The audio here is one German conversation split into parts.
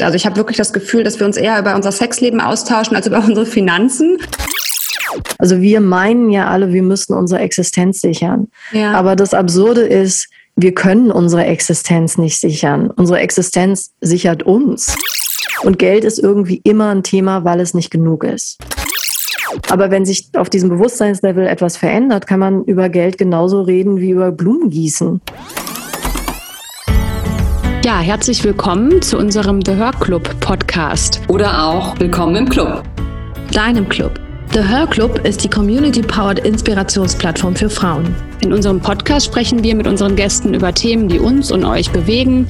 Also ich habe wirklich das Gefühl, dass wir uns eher über unser Sexleben austauschen als über unsere Finanzen. Also wir meinen ja alle, wir müssen unsere Existenz sichern. Ja. Aber das Absurde ist, wir können unsere Existenz nicht sichern. Unsere Existenz sichert uns. Und Geld ist irgendwie immer ein Thema, weil es nicht genug ist. Aber wenn sich auf diesem Bewusstseinslevel etwas verändert, kann man über Geld genauso reden wie über Blumengießen. Ja, herzlich willkommen zu unserem The Her Club Podcast. Oder auch willkommen im Club. Deinem Club. The Her Club ist die Community-Powered Inspirationsplattform für Frauen. In unserem Podcast sprechen wir mit unseren Gästen über Themen, die uns und euch bewegen,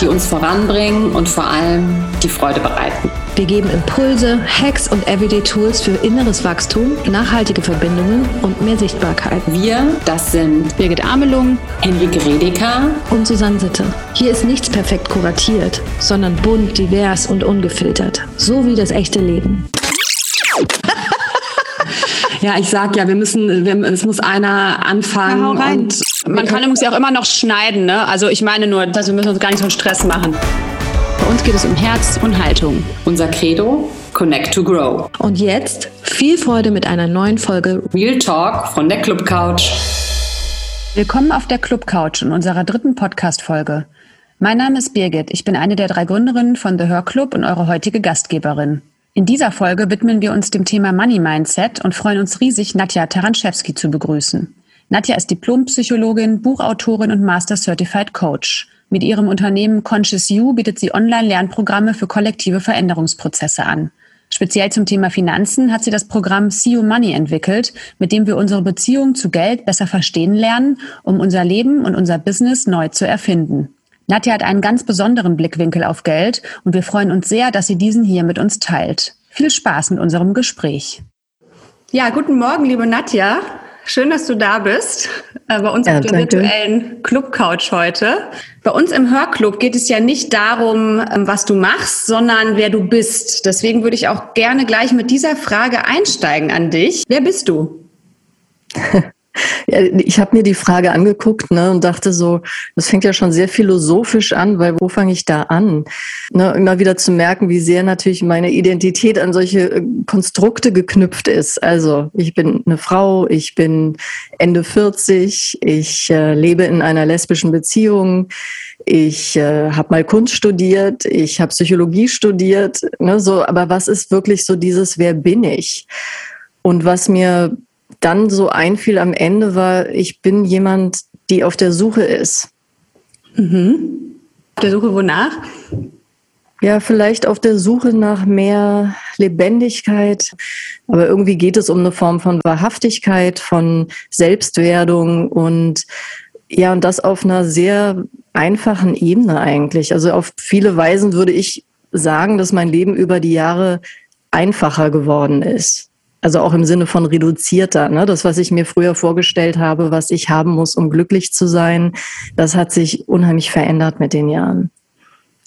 die uns voranbringen und vor allem die Freude bereiten. Wir geben Impulse, Hacks und Everyday Tools für inneres Wachstum, nachhaltige Verbindungen und mehr Sichtbarkeit. Wir, das sind Birgit Amelung, Henrike Redeker und Susanne Sitte. Hier ist nichts perfekt kuratiert, sondern bunt, divers und ungefiltert, so wie das echte Leben. Ja, ich sag ja, wir müssen, wir, es muss einer anfangen. Ja, und man kann übrigens ja auch immer noch schneiden, ne? Also ich meine nur, dass wir müssen uns gar nicht so einen Stress machen. Bei uns geht es um Herz und Haltung. Unser Credo, Connect to Grow. Und jetzt viel Freude mit einer neuen Folge Real Talk von der Club Couch. Willkommen auf der Club Couch in unserer dritten Podcast-Folge. Mein Name ist Birgit. Ich bin eine der drei Gründerinnen von The Hör Club und eure heutige Gastgeberin. In dieser Folge widmen wir uns dem Thema Money Mindset und freuen uns riesig, Nadja Taranschewski zu begrüßen. Nadja ist Diplompsychologin, Buchautorin und Master Certified Coach. Mit ihrem Unternehmen Conscious You bietet sie Online-Lernprogramme für kollektive Veränderungsprozesse an. Speziell zum Thema Finanzen hat sie das Programm See You Money entwickelt, mit dem wir unsere Beziehung zu Geld besser verstehen lernen, um unser Leben und unser Business neu zu erfinden. Nadja hat einen ganz besonderen Blickwinkel auf Geld und wir freuen uns sehr, dass sie diesen hier mit uns teilt. Viel Spaß mit unserem Gespräch. Ja, guten Morgen, liebe Nadja. Schön, dass du da bist äh, bei uns ja, auf der danke. virtuellen Club Couch heute. Bei uns im Hörclub geht es ja nicht darum, ähm, was du machst, sondern wer du bist. Deswegen würde ich auch gerne gleich mit dieser Frage einsteigen an dich. Wer bist du? Ja, ich habe mir die Frage angeguckt ne, und dachte so, das fängt ja schon sehr philosophisch an, weil wo fange ich da an? Ne, immer wieder zu merken, wie sehr natürlich meine Identität an solche äh, Konstrukte geknüpft ist. Also ich bin eine Frau, ich bin Ende 40, ich äh, lebe in einer lesbischen Beziehung, ich äh, habe mal Kunst studiert, ich habe Psychologie studiert, ne, so, aber was ist wirklich so dieses, wer bin ich? Und was mir dann so einfiel am Ende war, ich bin jemand, die auf der Suche ist. Mhm. Auf der Suche wonach? Ja, vielleicht auf der Suche nach mehr Lebendigkeit. Aber irgendwie geht es um eine Form von Wahrhaftigkeit, von Selbstwerdung und ja, und das auf einer sehr einfachen Ebene eigentlich. Also auf viele Weisen würde ich sagen, dass mein Leben über die Jahre einfacher geworden ist. Also auch im Sinne von reduzierter. Ne? Das, was ich mir früher vorgestellt habe, was ich haben muss, um glücklich zu sein, das hat sich unheimlich verändert mit den Jahren.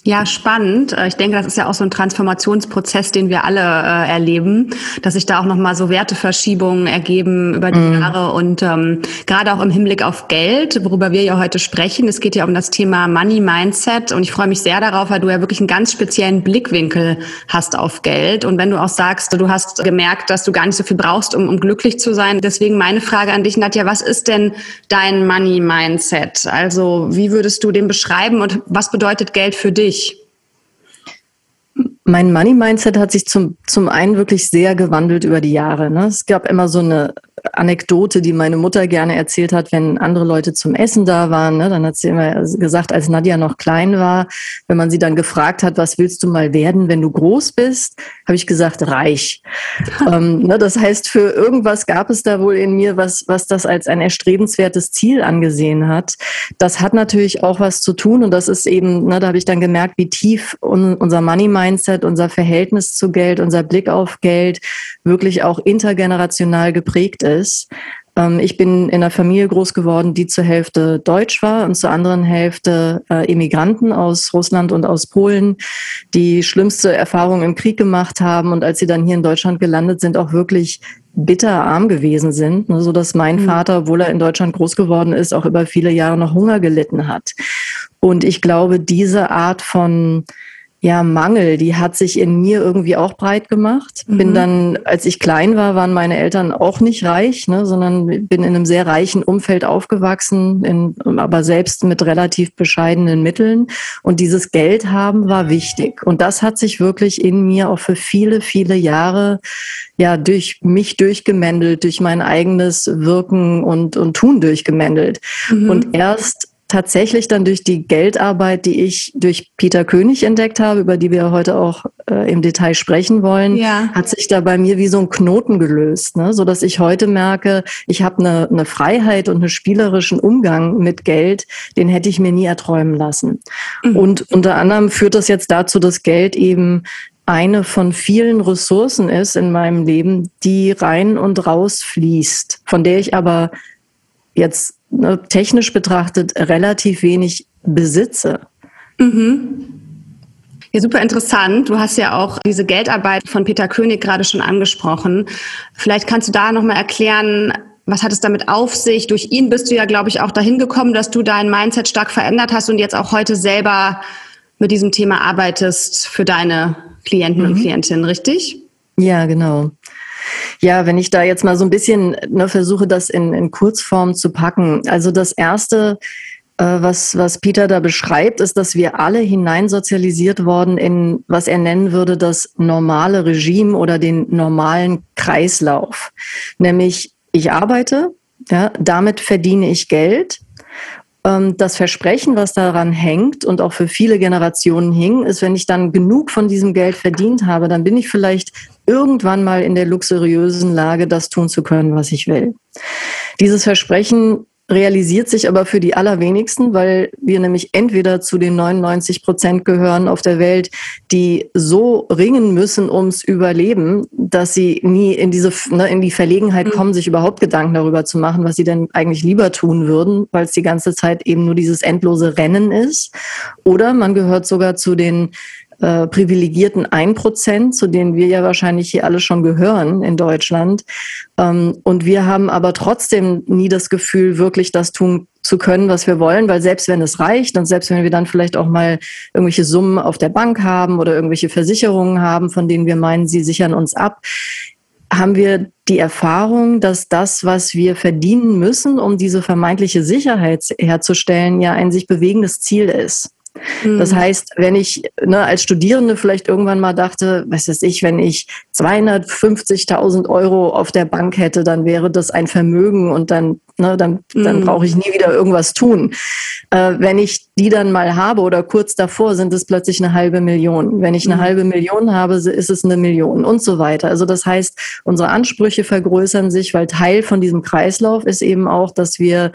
Ja, spannend. Äh, ich denke, das ist ja auch so ein Transformationsprozess, den wir alle äh, erleben, dass sich da auch nochmal so Werteverschiebungen ergeben über die mm. Jahre und ähm, gerade auch im Hinblick auf Geld, worüber wir ja heute sprechen. Es geht ja um das Thema Money Mindset und ich freue mich sehr darauf, weil du ja wirklich einen ganz speziellen Blickwinkel hast auf Geld und wenn du auch sagst, du hast gemerkt, dass du gar nicht so viel brauchst, um, um glücklich zu sein. Deswegen meine Frage an dich, Nadja, was ist denn dein Money Mindset? Also wie würdest du den beschreiben und was bedeutet Geld für dich? Dich? Mein Money-Mindset hat sich zum, zum einen wirklich sehr gewandelt über die Jahre. Ne? Es gab immer so eine Anekdote, die meine Mutter gerne erzählt hat, wenn andere Leute zum Essen da waren. Ne? Dann hat sie immer gesagt, als Nadja noch klein war, wenn man sie dann gefragt hat, was willst du mal werden, wenn du groß bist, habe ich gesagt, reich. ähm, ne? Das heißt, für irgendwas gab es da wohl in mir, was, was das als ein erstrebenswertes Ziel angesehen hat. Das hat natürlich auch was zu tun und das ist eben, ne, da habe ich dann gemerkt, wie tief un, unser Money-Mindset, unser Verhältnis zu Geld, unser Blick auf Geld wirklich auch intergenerational geprägt ist ist. Ähm, ich bin in einer Familie groß geworden, die zur Hälfte deutsch war und zur anderen Hälfte äh, Immigranten aus Russland und aus Polen, die schlimmste Erfahrungen im Krieg gemacht haben und als sie dann hier in Deutschland gelandet sind, auch wirklich bitter arm gewesen sind, ne, so dass mein mhm. Vater, obwohl er in Deutschland groß geworden ist, auch über viele Jahre noch Hunger gelitten hat. Und ich glaube, diese Art von ja, Mangel, die hat sich in mir irgendwie auch breit gemacht. Mhm. Bin dann, als ich klein war, waren meine Eltern auch nicht reich, ne, sondern bin in einem sehr reichen Umfeld aufgewachsen, in, aber selbst mit relativ bescheidenen Mitteln. Und dieses Geld haben war wichtig. Und das hat sich wirklich in mir auch für viele, viele Jahre ja durch mich durchgemändelt, durch mein eigenes Wirken und, und Tun durchgemändelt. Mhm. Und erst tatsächlich dann durch die Geldarbeit, die ich durch Peter König entdeckt habe, über die wir heute auch äh, im Detail sprechen wollen, ja. hat sich da bei mir wie so ein Knoten gelöst, ne? so dass ich heute merke, ich habe eine, eine Freiheit und einen spielerischen Umgang mit Geld, den hätte ich mir nie erträumen lassen. Mhm. Und unter anderem führt das jetzt dazu, dass Geld eben eine von vielen Ressourcen ist in meinem Leben, die rein und raus fließt, von der ich aber jetzt technisch betrachtet relativ wenig besitze. Mhm. Ja, super interessant. Du hast ja auch diese Geldarbeit von Peter König gerade schon angesprochen. Vielleicht kannst du da nochmal erklären, was hat es damit auf sich? Durch ihn bist du ja, glaube ich, auch dahin gekommen, dass du dein Mindset stark verändert hast und jetzt auch heute selber mit diesem Thema arbeitest für deine Klienten mhm. und Klientinnen, richtig? Ja, genau. Ja, wenn ich da jetzt mal so ein bisschen ne, versuche, das in, in Kurzform zu packen. Also das erste, äh, was, was Peter da beschreibt, ist, dass wir alle hineinsozialisiert worden in, was er nennen würde, das normale Regime oder den normalen Kreislauf. Nämlich, ich arbeite, ja, damit verdiene ich Geld das Versprechen, was daran hängt und auch für viele Generationen hing, ist, wenn ich dann genug von diesem Geld verdient habe, dann bin ich vielleicht irgendwann mal in der luxuriösen Lage, das tun zu können, was ich will. Dieses Versprechen realisiert sich aber für die allerwenigsten, weil wir nämlich entweder zu den 99 Prozent gehören auf der Welt, die so ringen müssen ums Überleben, dass sie nie in diese ne, in die Verlegenheit mhm. kommen, sich überhaupt Gedanken darüber zu machen, was sie denn eigentlich lieber tun würden, weil es die ganze Zeit eben nur dieses endlose Rennen ist. Oder man gehört sogar zu den äh, privilegierten 1%, zu denen wir ja wahrscheinlich hier alle schon gehören in Deutschland. Ähm, und wir haben aber trotzdem nie das Gefühl, wirklich das tun zu können, was wir wollen, weil selbst wenn es reicht und selbst wenn wir dann vielleicht auch mal irgendwelche Summen auf der Bank haben oder irgendwelche Versicherungen haben, von denen wir meinen, sie sichern uns ab, haben wir die Erfahrung, dass das, was wir verdienen müssen, um diese vermeintliche Sicherheit herzustellen, ja ein sich bewegendes Ziel ist. Das mhm. heißt, wenn ich ne, als Studierende vielleicht irgendwann mal dachte, was weiß ich, wenn ich 250.000 Euro auf der Bank hätte, dann wäre das ein Vermögen und dann, ne, dann, dann mhm. brauche ich nie wieder irgendwas tun. Äh, wenn ich die dann mal habe oder kurz davor, sind es plötzlich eine halbe Million. Wenn ich eine mhm. halbe Million habe, ist es eine Million und so weiter. Also das heißt, unsere Ansprüche vergrößern sich, weil Teil von diesem Kreislauf ist eben auch, dass wir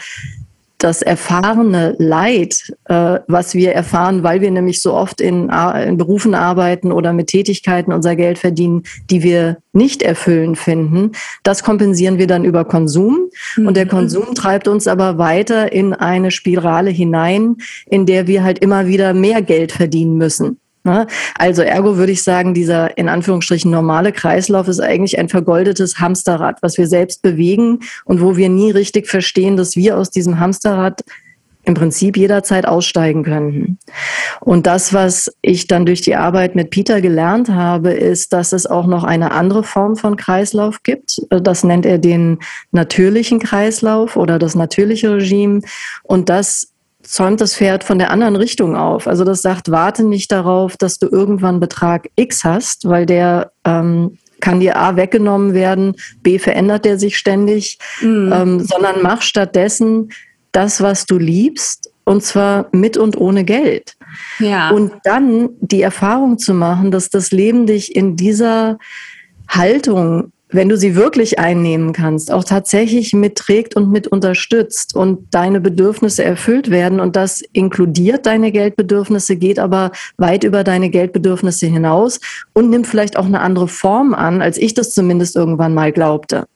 das erfahrene Leid, äh, was wir erfahren, weil wir nämlich so oft in, in, Berufen arbeiten oder mit Tätigkeiten unser Geld verdienen, die wir nicht erfüllen finden, das kompensieren wir dann über Konsum. Mhm. Und der mhm. Konsum treibt uns aber weiter in eine Spirale hinein, in der wir halt immer wieder mehr Geld verdienen müssen. Ne? Also ergo würde ich sagen, dieser in Anführungsstrichen normale Kreislauf ist eigentlich ein vergoldetes Hamsterrad, was wir selbst bewegen und wo wir nie richtig verstehen, dass wir aus diesem Hamsterrad im Prinzip jederzeit aussteigen könnten. Und das, was ich dann durch die Arbeit mit Peter gelernt habe, ist, dass es auch noch eine andere Form von Kreislauf gibt. Das nennt er den natürlichen Kreislauf oder das natürliche Regime. Und das zäumt das Pferd von der anderen Richtung auf. Also das sagt, warte nicht darauf, dass du irgendwann Betrag X hast, weil der ähm, kann dir A weggenommen werden, B verändert der sich ständig, mhm. ähm, sondern mach stattdessen das, was du liebst, und zwar mit und ohne Geld. Ja. Und dann die Erfahrung zu machen, dass das Leben dich in dieser Haltung wenn du sie wirklich einnehmen kannst, auch tatsächlich mitträgt und mit unterstützt und deine Bedürfnisse erfüllt werden und das inkludiert deine Geldbedürfnisse, geht aber weit über deine Geldbedürfnisse hinaus und nimmt vielleicht auch eine andere Form an, als ich das zumindest irgendwann mal glaubte.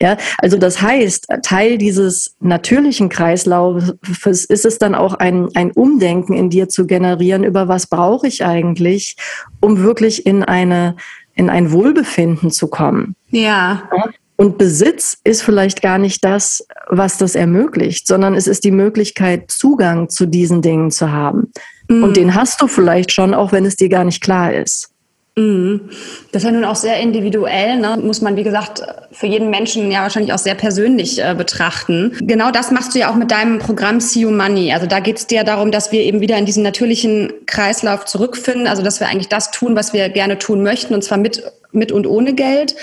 Ja, also das heißt, Teil dieses natürlichen Kreislaufes ist es dann auch ein, ein Umdenken in dir zu generieren über was brauche ich eigentlich, um wirklich in eine in ein Wohlbefinden zu kommen. Ja. Und Besitz ist vielleicht gar nicht das, was das ermöglicht, sondern es ist die Möglichkeit, Zugang zu diesen Dingen zu haben. Mhm. Und den hast du vielleicht schon, auch wenn es dir gar nicht klar ist. Mhm. Das ist ja nun auch sehr individuell, ne? muss man, wie gesagt, für jeden Menschen ja wahrscheinlich auch sehr persönlich äh, betrachten. Genau das machst du ja auch mit deinem Programm See You Money. Also da geht es dir darum, dass wir eben wieder in diesen natürlichen Kreislauf zurückfinden, also dass wir eigentlich das tun, was wir gerne tun möchten, und zwar mit, mit und ohne Geld.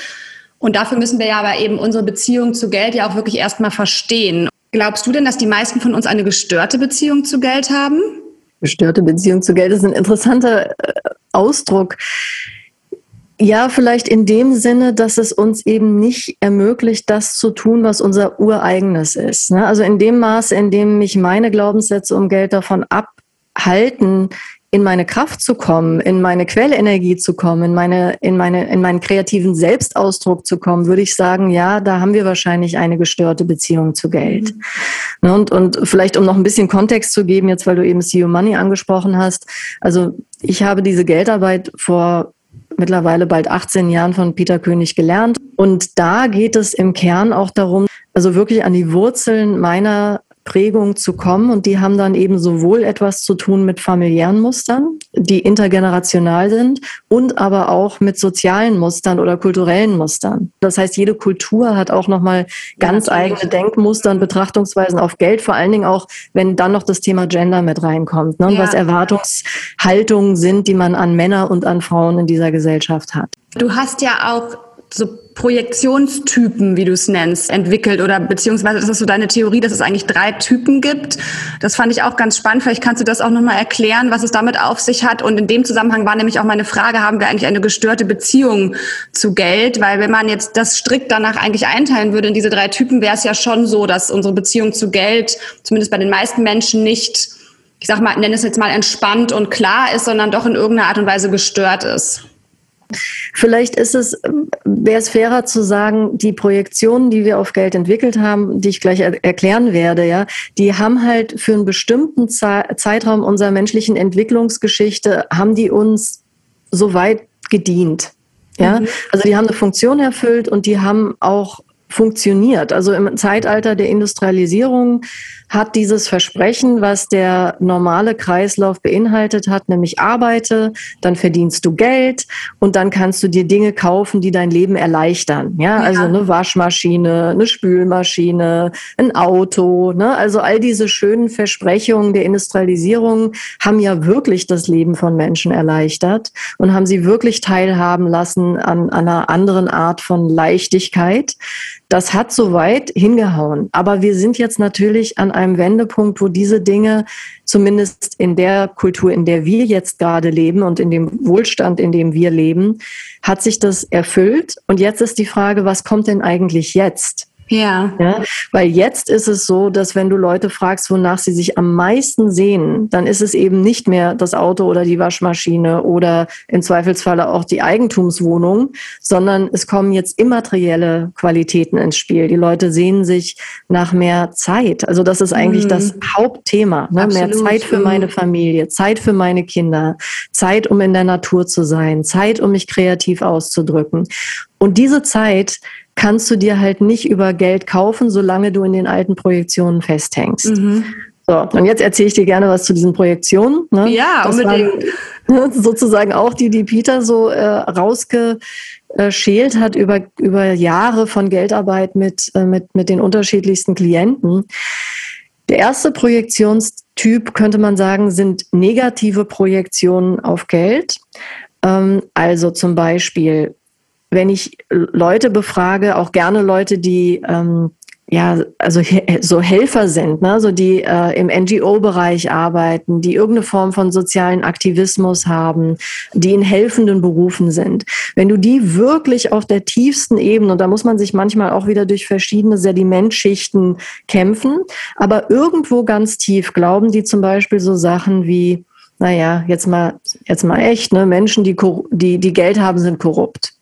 Und dafür müssen wir ja aber eben unsere Beziehung zu Geld ja auch wirklich erstmal verstehen. Glaubst du denn, dass die meisten von uns eine gestörte Beziehung zu Geld haben? Gestörte Beziehung zu Geld ist ein interessanter äh, Ausdruck. Ja, vielleicht in dem Sinne, dass es uns eben nicht ermöglicht, das zu tun, was unser ureigenes ist. Ne? Also in dem Maße, in dem mich meine Glaubenssätze um Geld davon abhalten, in meine Kraft zu kommen, in meine Quellenergie zu kommen, in meine, in meine, in meinen kreativen Selbstausdruck zu kommen, würde ich sagen, ja, da haben wir wahrscheinlich eine gestörte Beziehung zu Geld. Mhm. Und, und vielleicht, um noch ein bisschen Kontext zu geben, jetzt, weil du eben CEO Money angesprochen hast. Also, ich habe diese Geldarbeit vor mittlerweile bald 18 Jahren von Peter König gelernt. Und da geht es im Kern auch darum, also wirklich an die Wurzeln meiner Prägung zu kommen. Und die haben dann eben sowohl etwas zu tun mit familiären Mustern, die intergenerational sind, und aber auch mit sozialen Mustern oder kulturellen Mustern. Das heißt, jede Kultur hat auch nochmal ganz ja, eigene Denkmuster und Betrachtungsweisen auf Geld, vor allen Dingen auch, wenn dann noch das Thema Gender mit reinkommt, ne? ja. was Erwartungshaltungen sind, die man an Männer und an Frauen in dieser Gesellschaft hat. Du hast ja auch so Projektionstypen, wie du es nennst, entwickelt oder beziehungsweise das ist so deine Theorie, dass es eigentlich drei Typen gibt. Das fand ich auch ganz spannend. Vielleicht kannst du das auch nochmal erklären, was es damit auf sich hat. Und in dem Zusammenhang war nämlich auch meine Frage, haben wir eigentlich eine gestörte Beziehung zu Geld? Weil wenn man jetzt das strikt danach eigentlich einteilen würde in diese drei Typen, wäre es ja schon so, dass unsere Beziehung zu Geld, zumindest bei den meisten Menschen, nicht, ich sag mal, nenne es jetzt mal entspannt und klar ist, sondern doch in irgendeiner Art und Weise gestört ist. Vielleicht ist es, wäre es fairer zu sagen, die Projektionen, die wir auf Geld entwickelt haben, die ich gleich er erklären werde, ja, die haben halt für einen bestimmten Ze Zeitraum unserer menschlichen Entwicklungsgeschichte, haben die uns so weit gedient. Ja, mhm. also die haben eine Funktion erfüllt und die haben auch funktioniert. Also im Zeitalter der Industrialisierung hat dieses Versprechen, was der normale Kreislauf beinhaltet hat, nämlich arbeite, dann verdienst du Geld und dann kannst du dir Dinge kaufen, die dein Leben erleichtern. Ja, ja. also eine Waschmaschine, eine Spülmaschine, ein Auto. Ne? Also all diese schönen Versprechungen der Industrialisierung haben ja wirklich das Leben von Menschen erleichtert und haben sie wirklich teilhaben lassen an, an einer anderen Art von Leichtigkeit. Das hat soweit hingehauen. Aber wir sind jetzt natürlich an einem Wendepunkt, wo diese Dinge zumindest in der Kultur, in der wir jetzt gerade leben und in dem Wohlstand, in dem wir leben, hat sich das erfüllt. Und jetzt ist die Frage, was kommt denn eigentlich jetzt? Ja. ja. Weil jetzt ist es so, dass wenn du Leute fragst, wonach sie sich am meisten sehen, dann ist es eben nicht mehr das Auto oder die Waschmaschine oder im Zweifelsfalle auch die Eigentumswohnung, sondern es kommen jetzt immaterielle Qualitäten ins Spiel. Die Leute sehnen sich nach mehr Zeit. Also das ist eigentlich mhm. das Hauptthema. Ne? Mehr Zeit für meine mhm. Familie, Zeit für meine Kinder, Zeit, um in der Natur zu sein, Zeit, um mich kreativ auszudrücken. Und diese Zeit kannst du dir halt nicht über Geld kaufen, solange du in den alten Projektionen festhängst. Mhm. So, und jetzt erzähle ich dir gerne was zu diesen Projektionen. Ne? Ja, das unbedingt. Waren, sozusagen auch die, die Peter so äh, rausgeschält hat über, über Jahre von Geldarbeit mit, äh, mit, mit den unterschiedlichsten Klienten. Der erste Projektionstyp, könnte man sagen, sind negative Projektionen auf Geld. Ähm, also zum Beispiel wenn ich Leute befrage, auch gerne Leute, die ähm, ja, also so Helfer sind, ne, so die äh, im NGO-Bereich arbeiten, die irgendeine Form von sozialen Aktivismus haben, die in helfenden Berufen sind. Wenn du die wirklich auf der tiefsten Ebene, und da muss man sich manchmal auch wieder durch verschiedene Sedimentschichten kämpfen, aber irgendwo ganz tief glauben die zum Beispiel so Sachen wie, naja, jetzt mal, jetzt mal echt, ne, Menschen, die, die, die Geld haben, sind korrupt.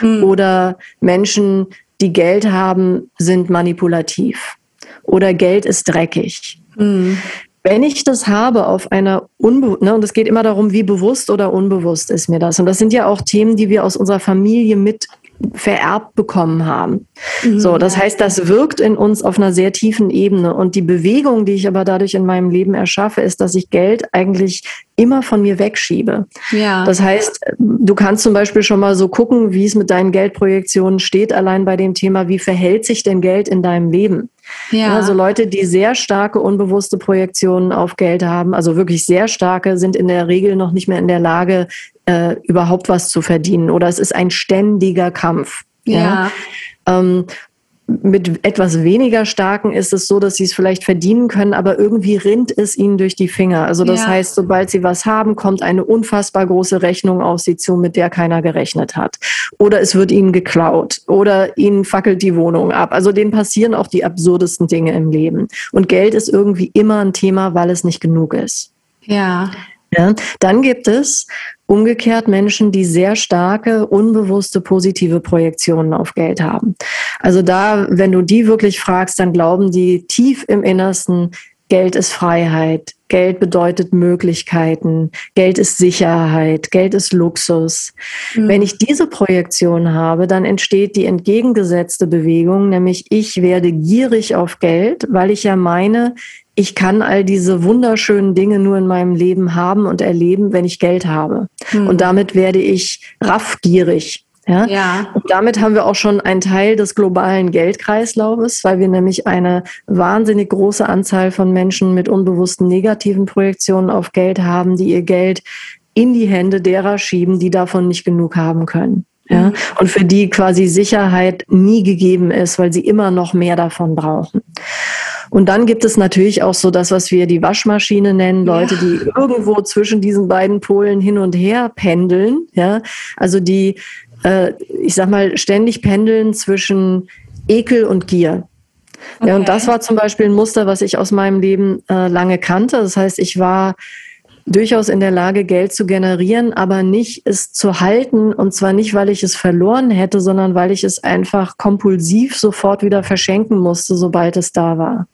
Mhm. Oder Menschen, die Geld haben, sind manipulativ. Oder Geld ist dreckig. Mhm. Wenn ich das habe auf einer Unbe ne, und es geht immer darum, wie bewusst oder unbewusst ist mir das. Und das sind ja auch Themen, die wir aus unserer Familie mit vererbt bekommen haben. Mhm. So, das heißt, das wirkt in uns auf einer sehr tiefen Ebene. Und die Bewegung, die ich aber dadurch in meinem Leben erschaffe, ist, dass ich Geld eigentlich immer von mir wegschiebe. Ja. Das heißt, du kannst zum Beispiel schon mal so gucken, wie es mit deinen Geldprojektionen steht, allein bei dem Thema, wie verhält sich denn Geld in deinem Leben? Ja. Also Leute, die sehr starke unbewusste Projektionen auf Geld haben, also wirklich sehr starke, sind in der Regel noch nicht mehr in der Lage, äh, überhaupt was zu verdienen. Oder es ist ein ständiger Kampf. Ja. ja. Ähm, mit etwas weniger starken ist es so, dass sie es vielleicht verdienen können, aber irgendwie rinnt es ihnen durch die Finger. Also das ja. heißt, sobald sie was haben, kommt eine unfassbar große Rechnung auf sie zu, mit der keiner gerechnet hat. Oder es wird ihnen geklaut oder ihnen fackelt die Wohnung ab. Also denen passieren auch die absurdesten Dinge im Leben. Und Geld ist irgendwie immer ein Thema, weil es nicht genug ist. Ja. Ja, dann gibt es umgekehrt Menschen, die sehr starke, unbewusste, positive Projektionen auf Geld haben. Also da, wenn du die wirklich fragst, dann glauben die tief im Innersten, Geld ist Freiheit, Geld bedeutet Möglichkeiten, Geld ist Sicherheit, Geld ist Luxus. Mhm. Wenn ich diese Projektion habe, dann entsteht die entgegengesetzte Bewegung, nämlich ich werde gierig auf Geld, weil ich ja meine, ich kann all diese wunderschönen Dinge nur in meinem Leben haben und erleben, wenn ich Geld habe. Mhm. Und damit werde ich raffgierig. Ja? ja. Und damit haben wir auch schon einen Teil des globalen Geldkreislaufes, weil wir nämlich eine wahnsinnig große Anzahl von Menschen mit unbewussten negativen Projektionen auf Geld haben, die ihr Geld in die Hände derer schieben, die davon nicht genug haben können. Ja, mhm. und für die quasi Sicherheit nie gegeben ist, weil sie immer noch mehr davon brauchen. Und dann gibt es natürlich auch so das, was wir die Waschmaschine nennen, Leute, ja. die irgendwo zwischen diesen beiden Polen hin und her pendeln. Ja, also die, äh, ich sag mal, ständig pendeln zwischen Ekel und Gier. Okay. Ja, und das war zum Beispiel ein Muster, was ich aus meinem Leben äh, lange kannte. Das heißt, ich war durchaus in der Lage, Geld zu generieren, aber nicht es zu halten. Und zwar nicht, weil ich es verloren hätte, sondern weil ich es einfach kompulsiv sofort wieder verschenken musste, sobald es da war.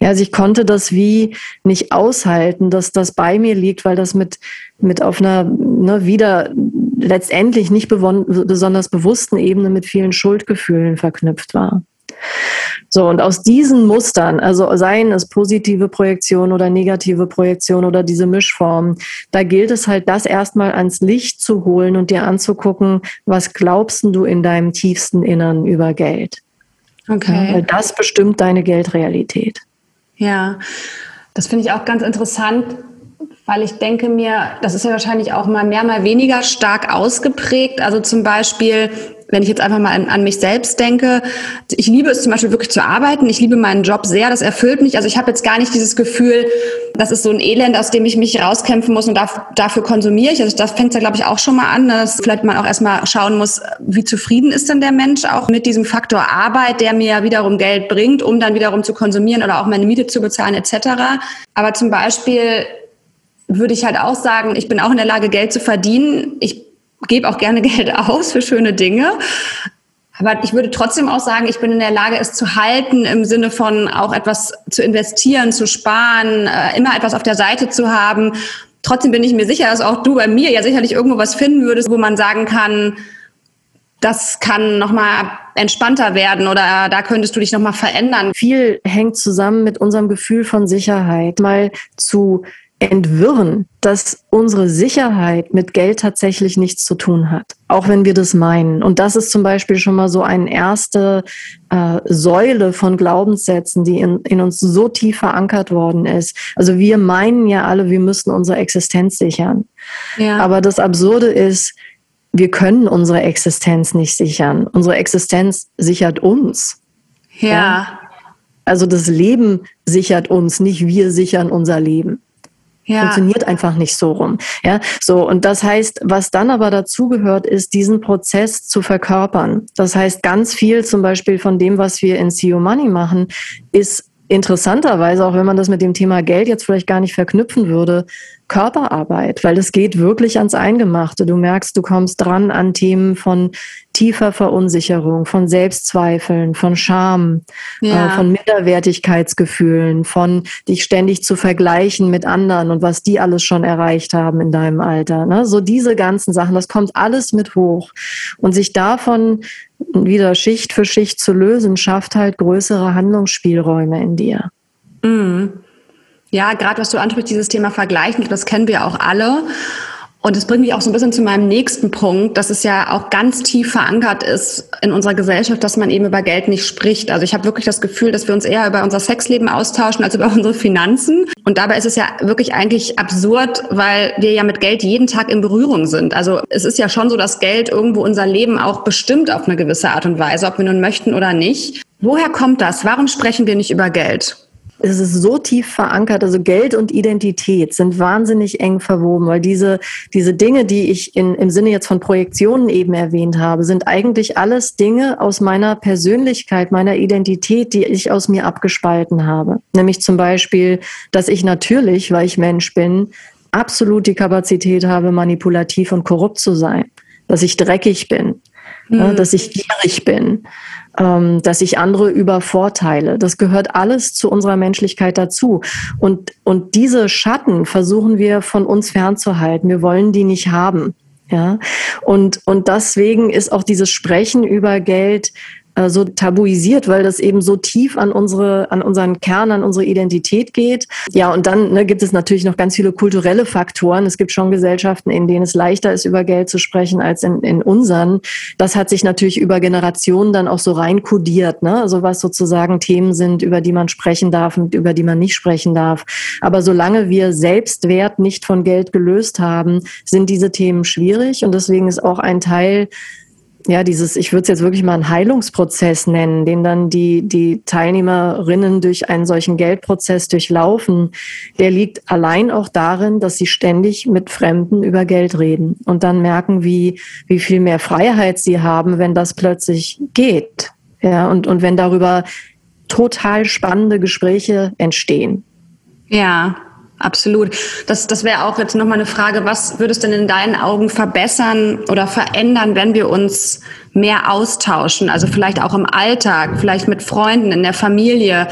Ja, also ich konnte das wie nicht aushalten, dass das bei mir liegt, weil das mit, mit auf einer ne, wieder letztendlich nicht besonders bewussten Ebene mit vielen Schuldgefühlen verknüpft war. So, und aus diesen Mustern, also seien es positive Projektion oder negative Projektion oder diese Mischform, da gilt es halt, das erstmal ans Licht zu holen und dir anzugucken, was glaubst du in deinem tiefsten Innern über Geld? Okay. Ja, weil das bestimmt deine Geldrealität. Ja, das finde ich auch ganz interessant, weil ich denke mir, das ist ja wahrscheinlich auch mal mehr, mal weniger stark ausgeprägt. Also zum Beispiel, wenn ich jetzt einfach mal an, an, mich selbst denke, ich liebe es zum Beispiel wirklich zu arbeiten. Ich liebe meinen Job sehr. Das erfüllt mich. Also ich habe jetzt gar nicht dieses Gefühl, das ist so ein Elend, aus dem ich mich rauskämpfen muss und dafür, dafür konsumiere ich. Also das fängt ja, glaube ich, auch schon mal an, dass vielleicht man auch erstmal schauen muss, wie zufrieden ist denn der Mensch auch mit diesem Faktor Arbeit, der mir wiederum Geld bringt, um dann wiederum zu konsumieren oder auch meine Miete zu bezahlen etc. Aber zum Beispiel würde ich halt auch sagen, ich bin auch in der Lage, Geld zu verdienen. Ich gebe auch gerne Geld aus für schöne Dinge. Aber ich würde trotzdem auch sagen, ich bin in der Lage, es zu halten, im Sinne von auch etwas zu investieren, zu sparen, äh, immer etwas auf der Seite zu haben. Trotzdem bin ich mir sicher, dass auch du bei mir ja sicherlich irgendwo was finden würdest, wo man sagen kann, das kann nochmal entspannter werden oder da könntest du dich nochmal verändern. Viel hängt zusammen mit unserem Gefühl von Sicherheit. Mal zu entwirren, dass unsere Sicherheit mit Geld tatsächlich nichts zu tun hat, auch wenn wir das meinen. Und das ist zum Beispiel schon mal so eine erste äh, Säule von Glaubenssätzen, die in, in uns so tief verankert worden ist. Also wir meinen ja alle, wir müssten unsere Existenz sichern. Ja. Aber das Absurde ist, wir können unsere Existenz nicht sichern. Unsere Existenz sichert uns. ja? ja? Also das Leben sichert uns, nicht wir sichern unser Leben. Ja. Funktioniert einfach nicht so rum. Ja, so. Und das heißt, was dann aber dazugehört, ist, diesen Prozess zu verkörpern. Das heißt, ganz viel zum Beispiel von dem, was wir in CEO Money machen, ist interessanterweise, auch wenn man das mit dem Thema Geld jetzt vielleicht gar nicht verknüpfen würde, Körperarbeit, weil es geht wirklich ans Eingemachte. Du merkst, du kommst dran an Themen von tiefer Verunsicherung, von Selbstzweifeln, von Scham, äh, ja. äh, von Minderwertigkeitsgefühlen, von dich ständig zu vergleichen mit anderen und was die alles schon erreicht haben in deinem Alter. Ne? So diese ganzen Sachen, das kommt alles mit hoch. Und sich davon wieder Schicht für Schicht zu lösen, schafft halt größere Handlungsspielräume in dir. Mhm. Ja, gerade was du ansprichst, dieses Thema Vergleichen, das kennen wir auch alle. Und es bringt mich auch so ein bisschen zu meinem nächsten Punkt, dass es ja auch ganz tief verankert ist in unserer Gesellschaft, dass man eben über Geld nicht spricht. Also ich habe wirklich das Gefühl, dass wir uns eher über unser Sexleben austauschen als über unsere Finanzen. Und dabei ist es ja wirklich eigentlich absurd, weil wir ja mit Geld jeden Tag in Berührung sind. Also es ist ja schon so, dass Geld irgendwo unser Leben auch bestimmt auf eine gewisse Art und Weise, ob wir nun möchten oder nicht. Woher kommt das? Warum sprechen wir nicht über Geld? Es ist so tief verankert. Also Geld und Identität sind wahnsinnig eng verwoben, weil diese, diese Dinge, die ich in, im Sinne jetzt von Projektionen eben erwähnt habe, sind eigentlich alles Dinge aus meiner Persönlichkeit, meiner Identität, die ich aus mir abgespalten habe. Nämlich zum Beispiel, dass ich natürlich, weil ich Mensch bin, absolut die Kapazität habe, manipulativ und korrupt zu sein. Dass ich dreckig bin, mhm. dass ich gierig bin ähm, dass ich andere übervorteile. Das gehört alles zu unserer Menschlichkeit dazu. Und, und diese Schatten versuchen wir von uns fernzuhalten. Wir wollen die nicht haben. Ja, und, und deswegen ist auch dieses Sprechen über Geld äh, so tabuisiert, weil das eben so tief an unsere, an unseren Kern, an unsere Identität geht. Ja, und dann ne, gibt es natürlich noch ganz viele kulturelle Faktoren. Es gibt schon Gesellschaften, in denen es leichter ist, über Geld zu sprechen als in, in unseren. Das hat sich natürlich über Generationen dann auch so reinkodiert, ne? Also was sozusagen Themen sind, über die man sprechen darf und über die man nicht sprechen darf. Aber solange wir Selbstwert nicht von Geld gelöst haben, sind diese Themen schwierig. Und deswegen ist auch ein Teil ja, dieses, ich würde es jetzt wirklich mal einen Heilungsprozess nennen, den dann die, die Teilnehmerinnen durch einen solchen Geldprozess durchlaufen, der liegt allein auch darin, dass sie ständig mit Fremden über Geld reden und dann merken, wie, wie viel mehr Freiheit sie haben, wenn das plötzlich geht. Ja, und, und wenn darüber total spannende Gespräche entstehen. Ja, Absolut. Das, das wäre auch jetzt nochmal eine Frage, was würdest du denn in deinen Augen verbessern oder verändern, wenn wir uns mehr austauschen? Also vielleicht auch im Alltag, vielleicht mit Freunden, in der Familie.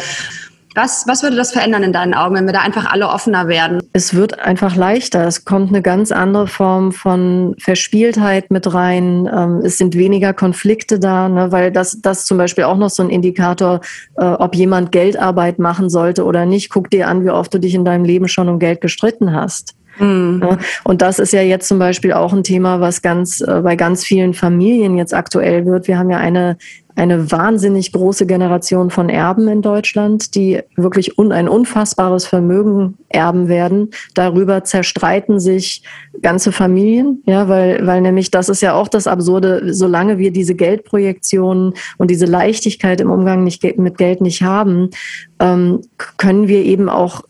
Was, was würde das verändern in deinen Augen, wenn wir da einfach alle offener werden? Es wird einfach leichter. Es kommt eine ganz andere Form von Verspieltheit mit rein. Ähm, es sind weniger Konflikte da, ne? weil das, das zum Beispiel auch noch so ein Indikator, äh, ob jemand Geldarbeit machen sollte oder nicht. Guck dir an, wie oft du dich in deinem Leben schon um Geld gestritten hast. Mhm. Und das ist ja jetzt zum Beispiel auch ein Thema, was ganz äh, bei ganz vielen Familien jetzt aktuell wird. Wir haben ja eine eine wahnsinnig große Generation von Erben in Deutschland, die wirklich un ein unfassbares Vermögen erben werden. Darüber zerstreiten sich ganze Familien, ja, weil, weil nämlich das ist ja auch das Absurde, solange wir diese Geldprojektionen und diese Leichtigkeit im Umgang nicht, mit Geld nicht haben, ähm, können wir eben auch,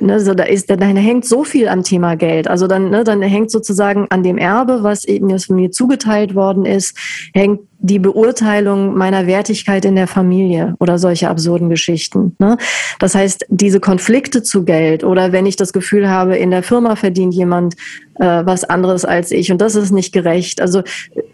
ne, so da ist, da hängt so viel am Thema Geld. Also dann, ne, dann hängt sozusagen an dem Erbe, was eben jetzt von mir zugeteilt worden ist, hängt die Beurteilung meiner Wertigkeit in der Familie oder solche absurden Geschichten. Ne? Das heißt, diese Konflikte zu Geld oder wenn ich das Gefühl habe, in der Firma verdient jemand äh, was anderes als ich und das ist nicht gerecht. Also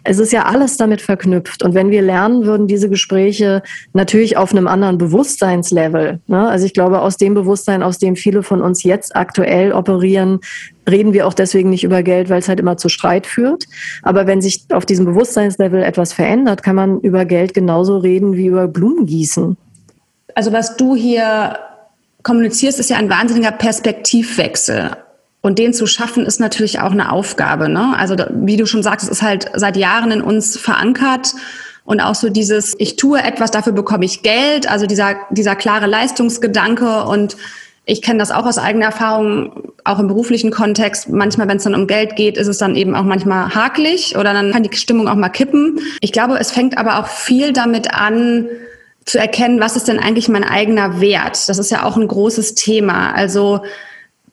es ist ja alles damit verknüpft und wenn wir lernen würden, diese Gespräche natürlich auf einem anderen Bewusstseinslevel, ne? also ich glaube aus dem Bewusstsein, aus dem viele von uns jetzt aktuell operieren, reden wir auch deswegen nicht über Geld, weil es halt immer zu Streit führt. Aber wenn sich auf diesem Bewusstseinslevel etwas verändert, kann man über Geld genauso reden wie über Blumengießen. Also was du hier kommunizierst, ist ja ein wahnsinniger Perspektivwechsel. Und den zu schaffen, ist natürlich auch eine Aufgabe. Ne? Also wie du schon sagst, es ist halt seit Jahren in uns verankert. Und auch so dieses, ich tue etwas, dafür bekomme ich Geld, also dieser, dieser klare Leistungsgedanke und ich kenne das auch aus eigener Erfahrung, auch im beruflichen Kontext. Manchmal, wenn es dann um Geld geht, ist es dann eben auch manchmal hakelig oder dann kann die Stimmung auch mal kippen. Ich glaube, es fängt aber auch viel damit an, zu erkennen, was ist denn eigentlich mein eigener Wert? Das ist ja auch ein großes Thema. Also,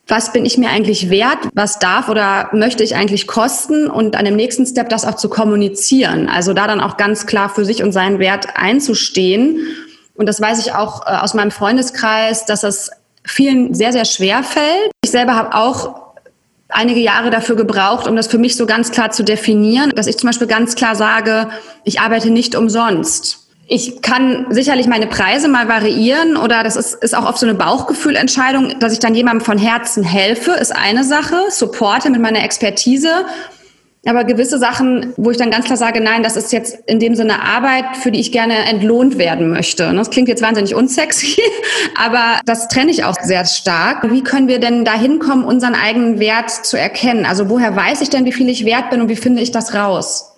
was bin ich mir eigentlich wert? Was darf oder möchte ich eigentlich kosten? Und an dem nächsten Step das auch zu kommunizieren. Also da dann auch ganz klar für sich und seinen Wert einzustehen. Und das weiß ich auch äh, aus meinem Freundeskreis, dass das vielen sehr, sehr schwer fällt. Ich selber habe auch einige Jahre dafür gebraucht, um das für mich so ganz klar zu definieren, dass ich zum Beispiel ganz klar sage, ich arbeite nicht umsonst. Ich kann sicherlich meine Preise mal variieren oder das ist, ist auch oft so eine Bauchgefühlentscheidung, dass ich dann jemandem von Herzen helfe, ist eine Sache, supporte mit meiner Expertise. Aber gewisse Sachen, wo ich dann ganz klar sage, nein, das ist jetzt in dem Sinne Arbeit, für die ich gerne entlohnt werden möchte. Das klingt jetzt wahnsinnig unsexy, aber das trenne ich auch sehr stark. Wie können wir denn da hinkommen, unseren eigenen Wert zu erkennen? Also woher weiß ich denn, wie viel ich wert bin und wie finde ich das raus?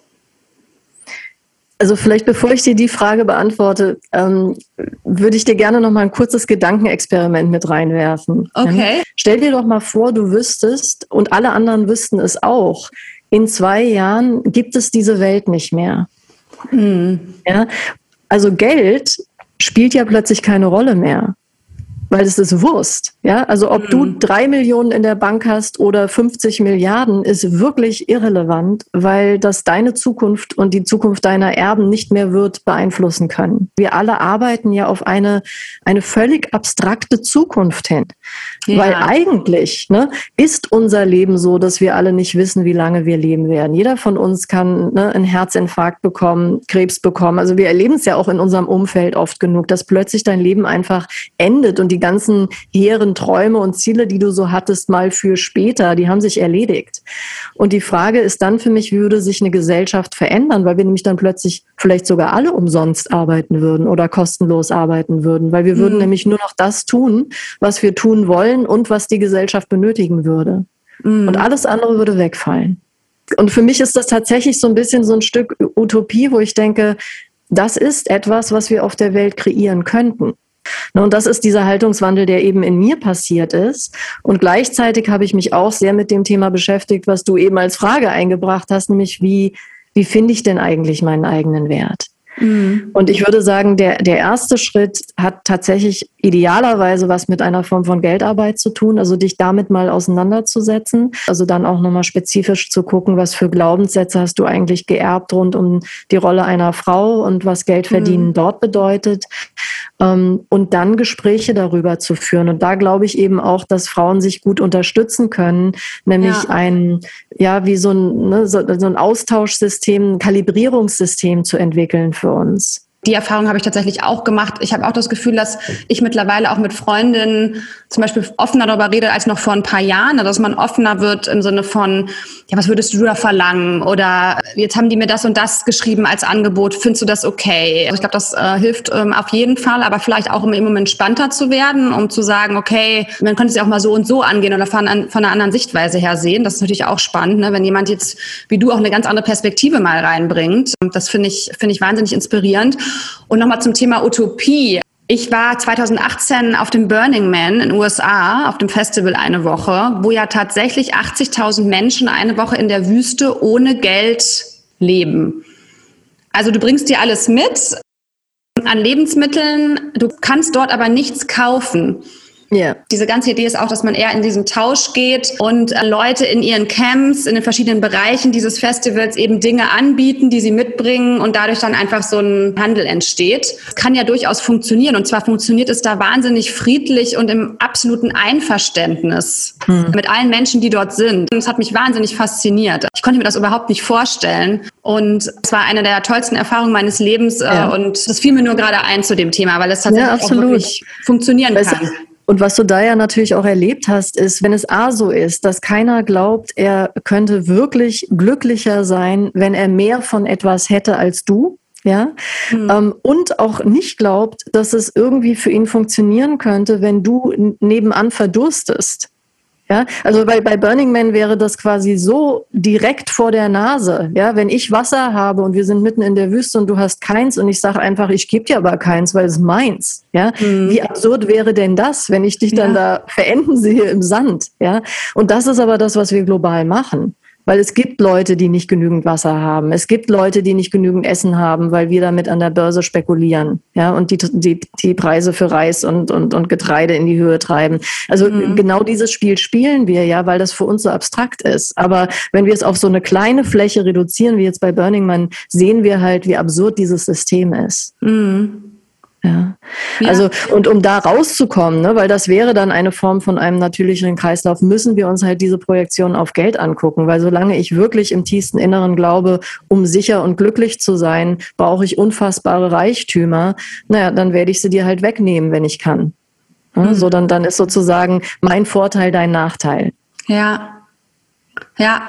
Also vielleicht bevor ich dir die Frage beantworte, ähm, würde ich dir gerne noch mal ein kurzes Gedankenexperiment mit reinwerfen. Okay. Stell dir doch mal vor, du wüsstest und alle anderen wüssten es auch. In zwei Jahren gibt es diese Welt nicht mehr. Mhm. Ja? Also Geld spielt ja plötzlich keine Rolle mehr weil es ist Wurst. Ja, also ob mhm. du drei Millionen in der Bank hast oder 50 Milliarden ist wirklich irrelevant, weil das deine Zukunft und die Zukunft deiner Erben nicht mehr wird beeinflussen können. Wir alle arbeiten ja auf eine, eine völlig abstrakte Zukunft hin. Ja. Weil eigentlich ne, ist unser Leben so, dass wir alle nicht wissen, wie lange wir leben werden. Jeder von uns kann ne, einen Herzinfarkt bekommen, Krebs bekommen. Also wir erleben es ja auch in unserem Umfeld oft genug, dass plötzlich dein Leben einfach endet und die ganzen hehren Träume und Ziele, die du so hattest, mal für später, die haben sich erledigt. Und die Frage ist dann für mich, würde sich eine Gesellschaft verändern, weil wir nämlich dann plötzlich vielleicht sogar alle umsonst arbeiten würden oder kostenlos arbeiten würden, weil wir mhm. würden nämlich nur noch das tun, was wir tun wollen und was die Gesellschaft benötigen würde. Mhm. Und alles andere würde wegfallen. Und für mich ist das tatsächlich so ein bisschen so ein Stück Utopie, wo ich denke, das ist etwas, was wir auf der Welt kreieren könnten. Ne, und das ist dieser Haltungswandel, der eben in mir passiert ist. Und gleichzeitig habe ich mich auch sehr mit dem Thema beschäftigt, was du eben als Frage eingebracht hast, nämlich wie, wie finde ich denn eigentlich meinen eigenen Wert? Mhm. Und ich würde sagen, der, der erste Schritt hat tatsächlich idealerweise was mit einer Form von Geldarbeit zu tun, also dich damit mal auseinanderzusetzen, also dann auch nochmal spezifisch zu gucken, was für Glaubenssätze hast du eigentlich geerbt rund um die Rolle einer Frau und was Geld verdienen mhm. dort bedeutet. Ähm, und dann Gespräche darüber zu führen. Und da glaube ich eben auch, dass Frauen sich gut unterstützen können, nämlich ja. ein, ja, wie so ein, ne, so, so ein Austauschsystem, ein Kalibrierungssystem zu entwickeln für uns die Erfahrung habe ich tatsächlich auch gemacht. Ich habe auch das Gefühl, dass ich mittlerweile auch mit Freundinnen zum Beispiel offener darüber rede als noch vor ein paar Jahren, dass man offener wird im Sinne von, ja, was würdest du da verlangen? Oder jetzt haben die mir das und das geschrieben als Angebot, findest du das okay? Also ich glaube, das äh, hilft ähm, auf jeden Fall, aber vielleicht auch um immer entspannter zu werden, um zu sagen, okay, man könnte es ja auch mal so und so angehen oder von, von einer anderen Sichtweise her sehen. Das ist natürlich auch spannend, ne? wenn jemand jetzt wie du auch eine ganz andere Perspektive mal reinbringt. Das finde ich, finde ich wahnsinnig inspirierend. Und nochmal zum Thema Utopie. Ich war 2018 auf dem Burning Man in den USA, auf dem Festival eine Woche, wo ja tatsächlich 80.000 Menschen eine Woche in der Wüste ohne Geld leben. Also du bringst dir alles mit an Lebensmitteln, du kannst dort aber nichts kaufen. Ja. Diese ganze Idee ist auch, dass man eher in diesen Tausch geht und äh, Leute in ihren Camps, in den verschiedenen Bereichen dieses Festivals eben Dinge anbieten, die sie mitbringen und dadurch dann einfach so ein Handel entsteht. Das kann ja durchaus funktionieren und zwar funktioniert es da wahnsinnig friedlich und im absoluten Einverständnis hm. mit allen Menschen, die dort sind. Das hat mich wahnsinnig fasziniert. Ich konnte mir das überhaupt nicht vorstellen und es war eine der tollsten Erfahrungen meines Lebens äh, ja. und das fiel mir nur gerade ein zu dem Thema, weil es tatsächlich ja, auch wirklich funktionieren kann. Und was du da ja natürlich auch erlebt hast, ist, wenn es A so ist, dass keiner glaubt, er könnte wirklich glücklicher sein, wenn er mehr von etwas hätte als du, ja, mhm. ähm, und auch nicht glaubt, dass es irgendwie für ihn funktionieren könnte, wenn du nebenan verdurstest. Ja, also bei, bei Burning Man wäre das quasi so direkt vor der Nase. Ja, wenn ich Wasser habe und wir sind mitten in der Wüste und du hast keins und ich sage einfach, ich gebe dir aber keins, weil es meins. Ja, mhm. wie absurd wäre denn das, wenn ich dich dann ja. da verenden sehe im Sand? Ja, und das ist aber das, was wir global machen. Weil es gibt Leute, die nicht genügend Wasser haben. Es gibt Leute, die nicht genügend Essen haben, weil wir damit an der Börse spekulieren. Ja, und die, die, die Preise für Reis und, und, und Getreide in die Höhe treiben. Also mhm. genau dieses Spiel spielen wir ja, weil das für uns so abstrakt ist. Aber wenn wir es auf so eine kleine Fläche reduzieren, wie jetzt bei Burning Man, sehen wir halt, wie absurd dieses System ist. Mhm. Ja. ja. Also, und um da rauszukommen, ne, weil das wäre dann eine Form von einem natürlichen Kreislauf, müssen wir uns halt diese Projektion auf Geld angucken. Weil solange ich wirklich im tiefsten Inneren glaube, um sicher und glücklich zu sein, brauche ich unfassbare Reichtümer, naja, dann werde ich sie dir halt wegnehmen, wenn ich kann. Ja, mhm. So, dann, dann ist sozusagen mein Vorteil dein Nachteil. Ja. Ja,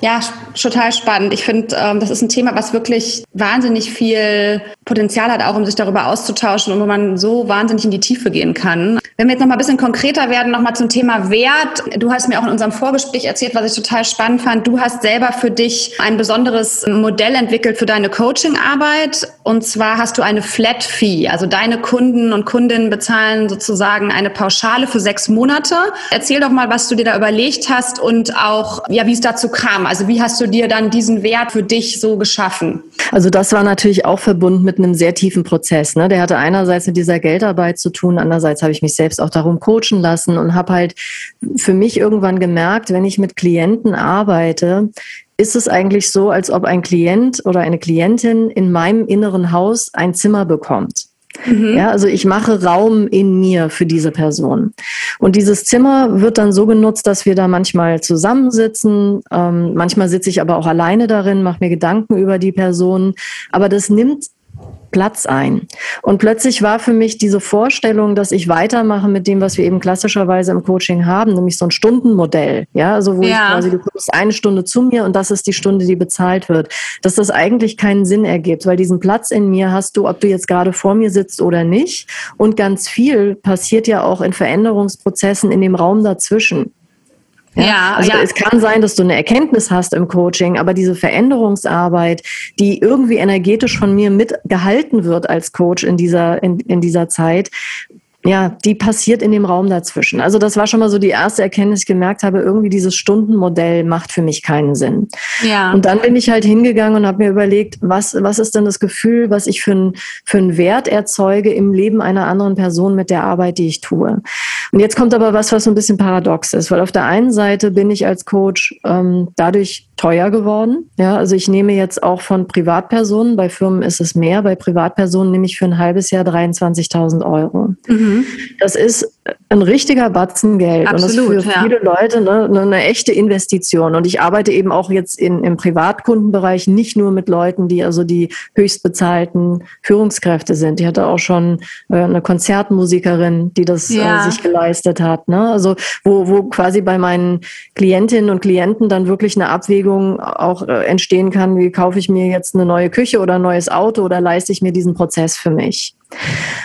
ja, total spannend. Ich finde, ähm, das ist ein Thema, was wirklich wahnsinnig viel Potenzial hat, auch um sich darüber auszutauschen und wo man so wahnsinnig in die Tiefe gehen kann. Wenn wir jetzt noch mal ein bisschen konkreter werden, noch mal zum Thema Wert. Du hast mir auch in unserem Vorgespräch erzählt, was ich total spannend fand. Du hast selber für dich ein besonderes Modell entwickelt für deine Coachingarbeit. Und zwar hast du eine Flat Fee. Also deine Kunden und Kundinnen bezahlen sozusagen eine Pauschale für sechs Monate. Erzähl doch mal, was du dir da überlegt hast und auch, ja, wie es dazu kam. Also wie hast du dir dann diesen Wert für dich so geschaffen? Also das war natürlich auch verbunden mit einem sehr tiefen Prozess. Ne? Der hatte einerseits mit dieser Geldarbeit zu tun, andererseits habe ich mich selbst selbst auch darum coachen lassen und habe halt für mich irgendwann gemerkt, wenn ich mit Klienten arbeite, ist es eigentlich so, als ob ein Klient oder eine Klientin in meinem inneren Haus ein Zimmer bekommt. Mhm. Ja, also ich mache Raum in mir für diese Person. Und dieses Zimmer wird dann so genutzt, dass wir da manchmal zusammensitzen. Ähm, manchmal sitze ich aber auch alleine darin, mache mir Gedanken über die Person. Aber das nimmt Platz ein. Und plötzlich war für mich diese Vorstellung, dass ich weitermache mit dem, was wir eben klassischerweise im Coaching haben, nämlich so ein Stundenmodell. Ja, also wo ja. ich quasi, du kommst eine Stunde zu mir und das ist die Stunde, die bezahlt wird. Dass das eigentlich keinen Sinn ergibt, weil diesen Platz in mir hast du, ob du jetzt gerade vor mir sitzt oder nicht. Und ganz viel passiert ja auch in Veränderungsprozessen in dem Raum dazwischen. Ja, ja, also ja. es kann sein, dass du eine Erkenntnis hast im Coaching, aber diese Veränderungsarbeit, die irgendwie energetisch von mir mitgehalten wird als Coach in dieser, in, in dieser Zeit, ja, die passiert in dem Raum dazwischen. Also das war schon mal so die erste Erkenntnis, ich gemerkt habe, irgendwie dieses Stundenmodell macht für mich keinen Sinn. Ja. Und dann bin ich halt hingegangen und habe mir überlegt, was, was ist denn das Gefühl, was ich für, ein, für einen Wert erzeuge im Leben einer anderen Person mit der Arbeit, die ich tue. Und jetzt kommt aber was, was so ein bisschen paradox ist, weil auf der einen Seite bin ich als Coach ähm, dadurch teuer geworden. Ja, also ich nehme jetzt auch von Privatpersonen, bei Firmen ist es mehr, bei Privatpersonen nehme ich für ein halbes Jahr 23.000 Euro. Mhm. Das ist ein richtiger Batzen Geld Absolut, und das ist für ja. viele Leute ne, ne, eine echte Investition. Und ich arbeite eben auch jetzt in, im Privatkundenbereich nicht nur mit Leuten, die also die höchstbezahlten Führungskräfte sind. Ich hatte auch schon äh, eine Konzertmusikerin, die das äh, ja. äh, sich geleistet hat. Ne? Also wo, wo quasi bei meinen Klientinnen und Klienten dann wirklich eine Abwägung auch äh, entstehen kann, wie kaufe ich mir jetzt eine neue Küche oder ein neues Auto oder leiste ich mir diesen Prozess für mich.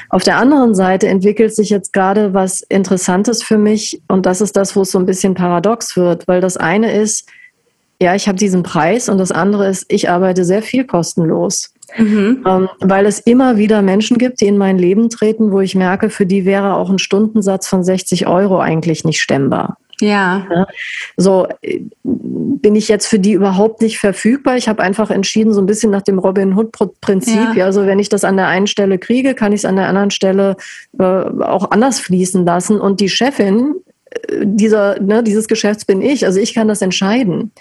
Auf der anderen Seite entwickelt sich jetzt gerade was Interessantes für mich und das ist das, wo es so ein bisschen paradox wird, weil das eine ist, ja, ich habe diesen Preis und das andere ist, ich arbeite sehr viel kostenlos. Mhm. Ähm, weil es immer wieder Menschen gibt, die in mein Leben treten, wo ich merke, für die wäre auch ein Stundensatz von 60 Euro eigentlich nicht stemmbar. Ja. ja. So äh, bin ich jetzt für die überhaupt nicht verfügbar. Ich habe einfach entschieden, so ein bisschen nach dem Robin Hood-Prinzip. Ja. ja. also wenn ich das an der einen Stelle kriege, kann ich es an der anderen Stelle äh, auch anders fließen lassen. Und die Chefin äh, dieser, ne, dieses Geschäfts bin ich. Also ich kann das entscheiden.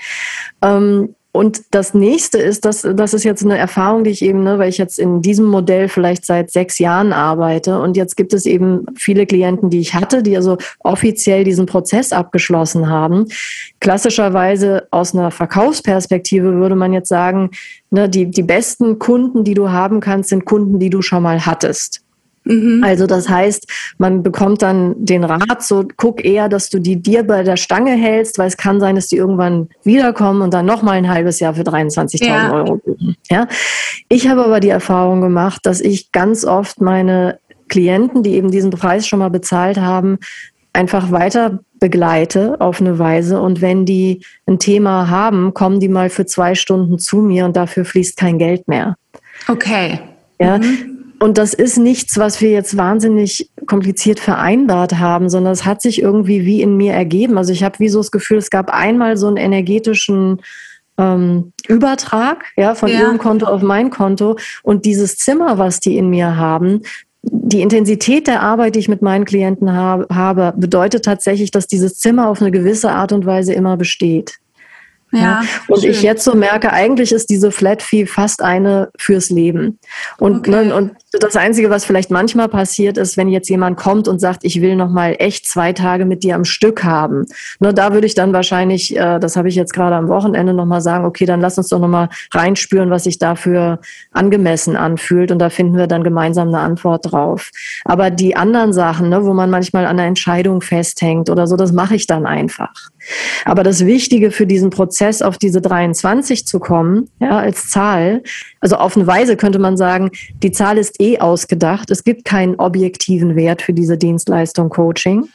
Ähm, und das nächste ist, dass das ist jetzt eine Erfahrung, die ich eben, ne, weil ich jetzt in diesem Modell vielleicht seit sechs Jahren arbeite und jetzt gibt es eben viele Klienten, die ich hatte, die also offiziell diesen Prozess abgeschlossen haben. Klassischerweise aus einer Verkaufsperspektive würde man jetzt sagen, ne, die, die besten Kunden, die du haben kannst, sind Kunden, die du schon mal hattest. Mhm. Also das heißt, man bekommt dann den Rat, so guck eher, dass du die dir bei der Stange hältst, weil es kann sein, dass die irgendwann wiederkommen und dann nochmal ein halbes Jahr für 23.000 ja. Euro buchen. Ja? Ich habe aber die Erfahrung gemacht, dass ich ganz oft meine Klienten, die eben diesen Preis schon mal bezahlt haben, einfach weiter begleite auf eine Weise. Und wenn die ein Thema haben, kommen die mal für zwei Stunden zu mir und dafür fließt kein Geld mehr. Okay. Ja, mhm. Und das ist nichts, was wir jetzt wahnsinnig kompliziert vereinbart haben, sondern es hat sich irgendwie wie in mir ergeben. Also ich habe wie so das Gefühl, es gab einmal so einen energetischen ähm, Übertrag ja, von ja. ihrem Konto auf mein Konto. Und dieses Zimmer, was die in mir haben, die Intensität der Arbeit, die ich mit meinen Klienten habe, bedeutet tatsächlich, dass dieses Zimmer auf eine gewisse Art und Weise immer besteht. Ja, und schön. ich jetzt so merke, eigentlich ist diese Flat Fee fast eine fürs Leben. Und, okay. ne, und das Einzige, was vielleicht manchmal passiert, ist, wenn jetzt jemand kommt und sagt, ich will noch mal echt zwei Tage mit dir am Stück haben. Ne, da würde ich dann wahrscheinlich, äh, das habe ich jetzt gerade am Wochenende noch mal sagen, okay, dann lass uns doch noch mal reinspüren, was sich dafür angemessen anfühlt. Und da finden wir dann gemeinsam eine Antwort drauf. Aber die anderen Sachen, ne, wo man manchmal an der Entscheidung festhängt oder so, das mache ich dann einfach. Aber das Wichtige für diesen Prozess, auf diese 23 zu kommen, ja, als Zahl, also auf eine Weise könnte man sagen, die Zahl ist eh ausgedacht. Es gibt keinen objektiven Wert für diese Dienstleistung Coaching.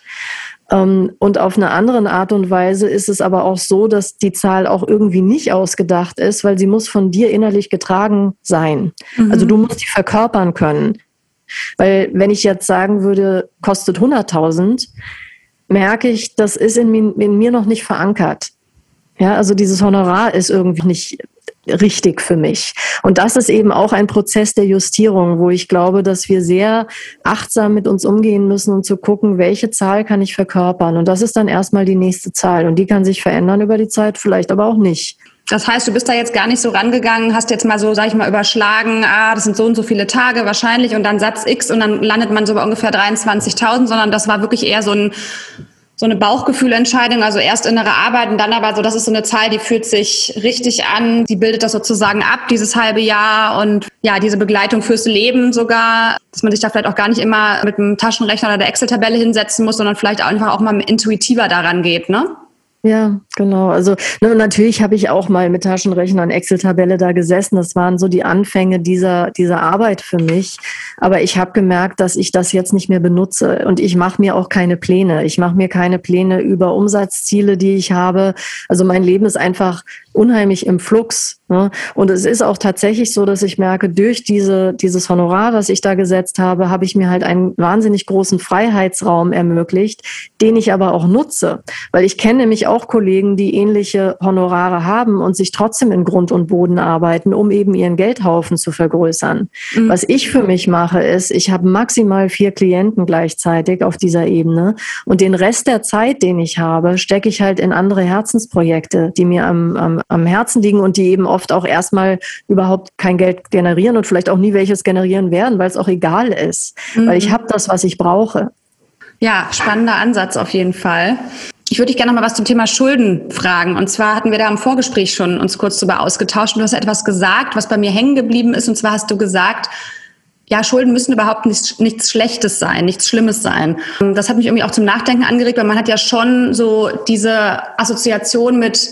Ähm, und auf eine andere Art und Weise ist es aber auch so, dass die Zahl auch irgendwie nicht ausgedacht ist, weil sie muss von dir innerlich getragen sein. Mhm. Also du musst die verkörpern können. Weil wenn ich jetzt sagen würde, kostet 100.000, merke ich, das ist in, in mir noch nicht verankert. Ja, also dieses Honorar ist irgendwie nicht richtig für mich. Und das ist eben auch ein Prozess der Justierung, wo ich glaube, dass wir sehr achtsam mit uns umgehen müssen und zu gucken, welche Zahl kann ich verkörpern. Und das ist dann erstmal die nächste Zahl. Und die kann sich verändern über die Zeit, vielleicht aber auch nicht. Das heißt, du bist da jetzt gar nicht so rangegangen, hast jetzt mal so, sag ich mal, überschlagen, ah, das sind so und so viele Tage wahrscheinlich und dann Satz X und dann landet man so bei ungefähr 23.000, sondern das war wirklich eher so ein so eine Bauchgefühlentscheidung, also erst innere Arbeit und dann aber so, das ist so eine Zahl, die fühlt sich richtig an, die bildet das sozusagen ab, dieses halbe Jahr und ja, diese Begleitung fürs Leben sogar, dass man sich da vielleicht auch gar nicht immer mit einem Taschenrechner oder der Excel-Tabelle hinsetzen muss, sondern vielleicht einfach auch mal intuitiver daran geht, ne? Ja, genau. Also ne, natürlich habe ich auch mal mit Taschenrechner und Excel-Tabelle da gesessen. Das waren so die Anfänge dieser, dieser Arbeit für mich. Aber ich habe gemerkt, dass ich das jetzt nicht mehr benutze. Und ich mache mir auch keine Pläne. Ich mache mir keine Pläne über Umsatzziele, die ich habe. Also mein Leben ist einfach unheimlich im Flux. Ne? Und es ist auch tatsächlich so, dass ich merke, durch diese, dieses Honorar, was ich da gesetzt habe, habe ich mir halt einen wahnsinnig großen Freiheitsraum ermöglicht, den ich aber auch nutze. Weil ich kenne nämlich auch Kollegen, die ähnliche Honorare haben und sich trotzdem in Grund und Boden arbeiten, um eben ihren Geldhaufen zu vergrößern. Mhm. Was ich für mich mache, ist, ich habe maximal vier Klienten gleichzeitig auf dieser Ebene und den Rest der Zeit, den ich habe, stecke ich halt in andere Herzensprojekte, die mir am, am am Herzen liegen und die eben oft auch erstmal überhaupt kein Geld generieren und vielleicht auch nie welches generieren werden, weil es auch egal ist. Mhm. Weil ich habe das, was ich brauche. Ja, spannender Ansatz auf jeden Fall. Ich würde dich gerne noch mal was zum Thema Schulden fragen. Und zwar hatten wir da im Vorgespräch schon uns kurz darüber ausgetauscht. Und du hast etwas gesagt, was bei mir hängen geblieben ist. Und zwar hast du gesagt, ja, Schulden müssen überhaupt nichts, nichts Schlechtes sein, nichts Schlimmes sein. Das hat mich irgendwie auch zum Nachdenken angeregt, weil man hat ja schon so diese Assoziation mit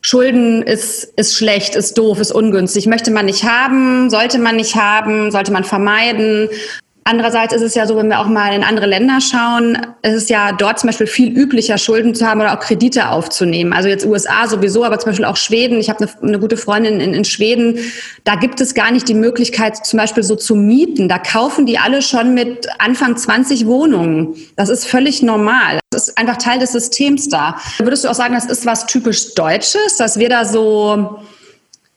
Schulden ist, ist schlecht, ist doof, ist ungünstig, möchte man nicht haben, sollte man nicht haben, sollte man vermeiden. Andererseits ist es ja so, wenn wir auch mal in andere Länder schauen, ist es ja dort zum Beispiel viel üblicher, Schulden zu haben oder auch Kredite aufzunehmen. Also jetzt USA sowieso, aber zum Beispiel auch Schweden. Ich habe eine, eine gute Freundin in, in Schweden. Da gibt es gar nicht die Möglichkeit, zum Beispiel so zu mieten. Da kaufen die alle schon mit Anfang 20 Wohnungen. Das ist völlig normal. Das ist einfach Teil des Systems da. Würdest du auch sagen, das ist was typisch Deutsches, dass wir da so,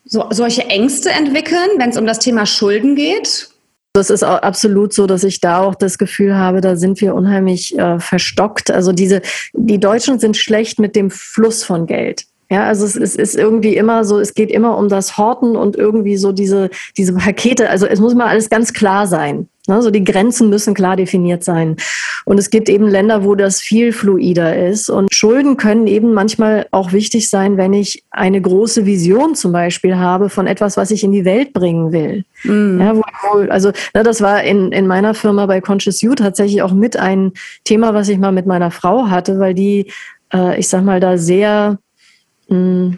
so solche Ängste entwickeln, wenn es um das Thema Schulden geht? Das ist auch absolut so, dass ich da auch das Gefühl habe, da sind wir unheimlich äh, verstockt. Also diese, die Deutschen sind schlecht mit dem Fluss von Geld. Ja, also es, es ist irgendwie immer so, es geht immer um das Horten und irgendwie so diese, diese Pakete. Also es muss mal alles ganz klar sein. Ne? So die Grenzen müssen klar definiert sein. Und es gibt eben Länder, wo das viel fluider ist. Und Schulden können eben manchmal auch wichtig sein, wenn ich eine große Vision zum Beispiel habe von etwas, was ich in die Welt bringen will. Mhm. Ja, wo, also ne, das war in, in meiner Firma bei Conscious You tatsächlich auch mit ein Thema, was ich mal mit meiner Frau hatte, weil die, äh, ich sag mal, da sehr mh,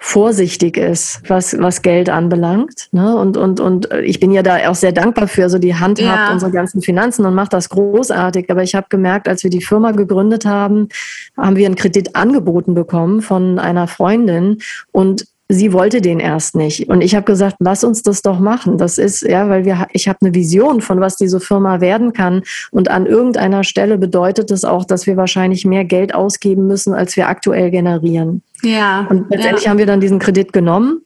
vorsichtig ist, was, was Geld anbelangt. Ne? Und, und, und ich bin ja da auch sehr dankbar für, so also die Hand ja. habt unsere ganzen Finanzen und macht das großartig. Aber ich habe gemerkt, als wir die Firma gegründet haben, haben wir einen Kredit angeboten bekommen von einer Freundin und sie wollte den erst nicht. Und ich habe gesagt, lass uns das doch machen. Das ist, ja, weil wir, ich habe eine Vision von, was diese Firma werden kann. Und an irgendeiner Stelle bedeutet es das auch, dass wir wahrscheinlich mehr Geld ausgeben müssen, als wir aktuell generieren. Ja. Und letztendlich ja. haben wir dann diesen Kredit genommen.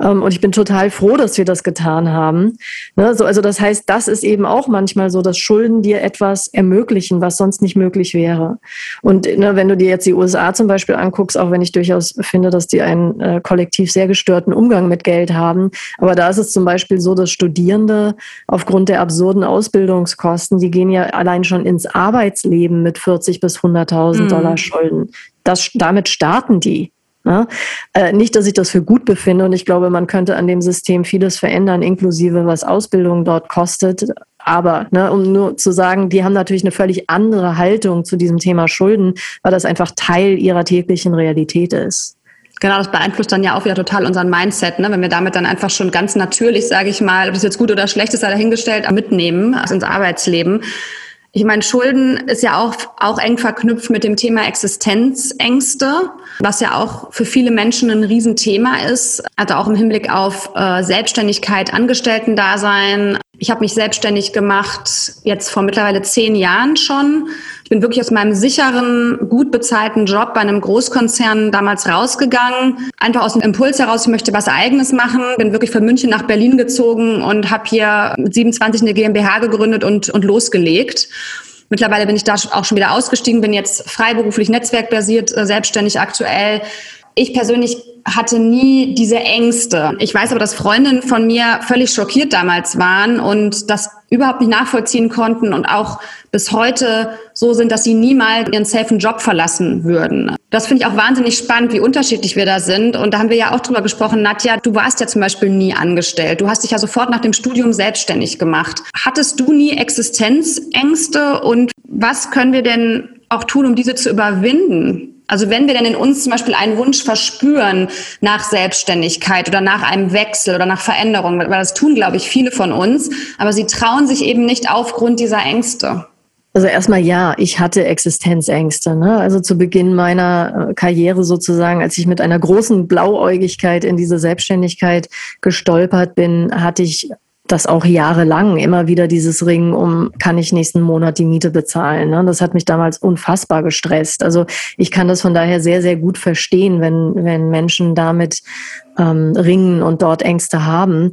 Ähm, und ich bin total froh, dass wir das getan haben. Ne, so, also das heißt, das ist eben auch manchmal so, dass Schulden dir etwas ermöglichen, was sonst nicht möglich wäre. Und ne, wenn du dir jetzt die USA zum Beispiel anguckst, auch wenn ich durchaus finde, dass die einen äh, kollektiv sehr gestörten Umgang mit Geld haben, aber da ist es zum Beispiel so, dass Studierende aufgrund der absurden Ausbildungskosten, die gehen ja allein schon ins Arbeitsleben mit 40 bis 100.000 mhm. Dollar Schulden. Das, damit starten die. Ne? Äh, nicht, dass ich das für gut befinde und ich glaube, man könnte an dem System vieles verändern, inklusive was Ausbildung dort kostet. Aber ne, um nur zu sagen, die haben natürlich eine völlig andere Haltung zu diesem Thema Schulden, weil das einfach Teil ihrer täglichen Realität ist. Genau, das beeinflusst dann ja auch wieder total unseren Mindset, ne? wenn wir damit dann einfach schon ganz natürlich, sage ich mal, ob das jetzt gut oder schlecht ist, dahingestellt, mitnehmen also ins Arbeitsleben. Ich meine, Schulden ist ja auch, auch eng verknüpft mit dem Thema Existenzängste, was ja auch für viele Menschen ein Riesenthema ist. Also auch im Hinblick auf äh, Selbstständigkeit, Angestellten-Dasein. Ich habe mich selbstständig gemacht jetzt vor mittlerweile zehn Jahren schon ich bin wirklich aus meinem sicheren, gut bezahlten Job bei einem Großkonzern damals rausgegangen. Einfach aus dem Impuls heraus, ich möchte was Eigenes machen. Bin wirklich von München nach Berlin gezogen und habe hier mit 27 eine GmbH gegründet und, und losgelegt. Mittlerweile bin ich da auch schon wieder ausgestiegen, bin jetzt freiberuflich netzwerkbasiert, äh, selbstständig aktuell. Ich persönlich hatte nie diese Ängste. Ich weiß aber, dass Freundinnen von mir völlig schockiert damals waren und das überhaupt nicht nachvollziehen konnten und auch bis heute so sind, dass sie niemals ihren safen Job verlassen würden. Das finde ich auch wahnsinnig spannend, wie unterschiedlich wir da sind. Und da haben wir ja auch drüber gesprochen, Nadja, du warst ja zum Beispiel nie angestellt. Du hast dich ja sofort nach dem Studium selbstständig gemacht. Hattest du nie Existenzängste und was können wir denn auch tun, um diese zu überwinden? Also wenn wir denn in uns zum Beispiel einen Wunsch verspüren nach Selbstständigkeit oder nach einem Wechsel oder nach Veränderung, weil das tun, glaube ich, viele von uns, aber sie trauen sich eben nicht aufgrund dieser Ängste. Also erstmal ja, ich hatte Existenzängste. Ne? Also zu Beginn meiner äh, Karriere sozusagen, als ich mit einer großen Blauäugigkeit in diese Selbstständigkeit gestolpert bin, hatte ich das auch jahrelang immer wieder dieses Ringen um, kann ich nächsten Monat die Miete bezahlen. Ne? Das hat mich damals unfassbar gestresst. Also ich kann das von daher sehr, sehr gut verstehen, wenn, wenn Menschen damit ähm, ringen und dort Ängste haben.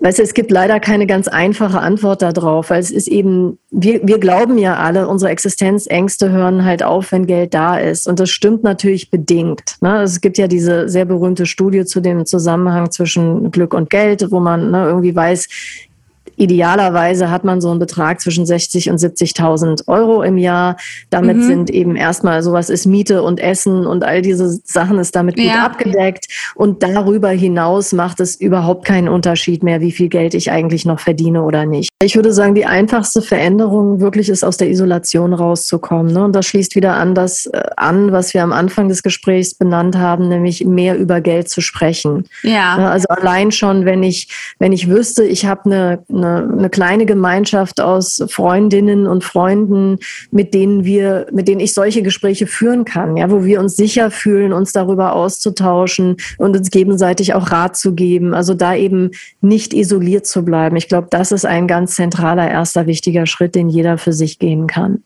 Weißt du, es gibt leider keine ganz einfache Antwort darauf, weil es ist eben, wir, wir glauben ja alle, unsere Existenzängste hören halt auf, wenn Geld da ist. Und das stimmt natürlich bedingt. Ne? Es gibt ja diese sehr berühmte Studie zu dem Zusammenhang zwischen Glück und Geld, wo man ne, irgendwie weiß, Idealerweise hat man so einen Betrag zwischen 60 und 70.000 Euro im Jahr. Damit mhm. sind eben erstmal sowas ist Miete und Essen und all diese Sachen ist damit gut ja. abgedeckt. Und darüber hinaus macht es überhaupt keinen Unterschied mehr, wie viel Geld ich eigentlich noch verdiene oder nicht. Ich würde sagen, die einfachste Veränderung wirklich ist aus der Isolation rauszukommen. Ne? Und das schließt wieder an das äh, an, was wir am Anfang des Gesprächs benannt haben, nämlich mehr über Geld zu sprechen. Ja. Ne? Also allein schon, wenn ich, wenn ich wüsste, ich habe eine, eine eine, eine kleine Gemeinschaft aus Freundinnen und Freunden, mit denen wir, mit denen ich solche Gespräche führen kann, ja, wo wir uns sicher fühlen, uns darüber auszutauschen und uns gegenseitig auch Rat zu geben. Also da eben nicht isoliert zu bleiben. Ich glaube, das ist ein ganz zentraler erster wichtiger Schritt, den jeder für sich gehen kann.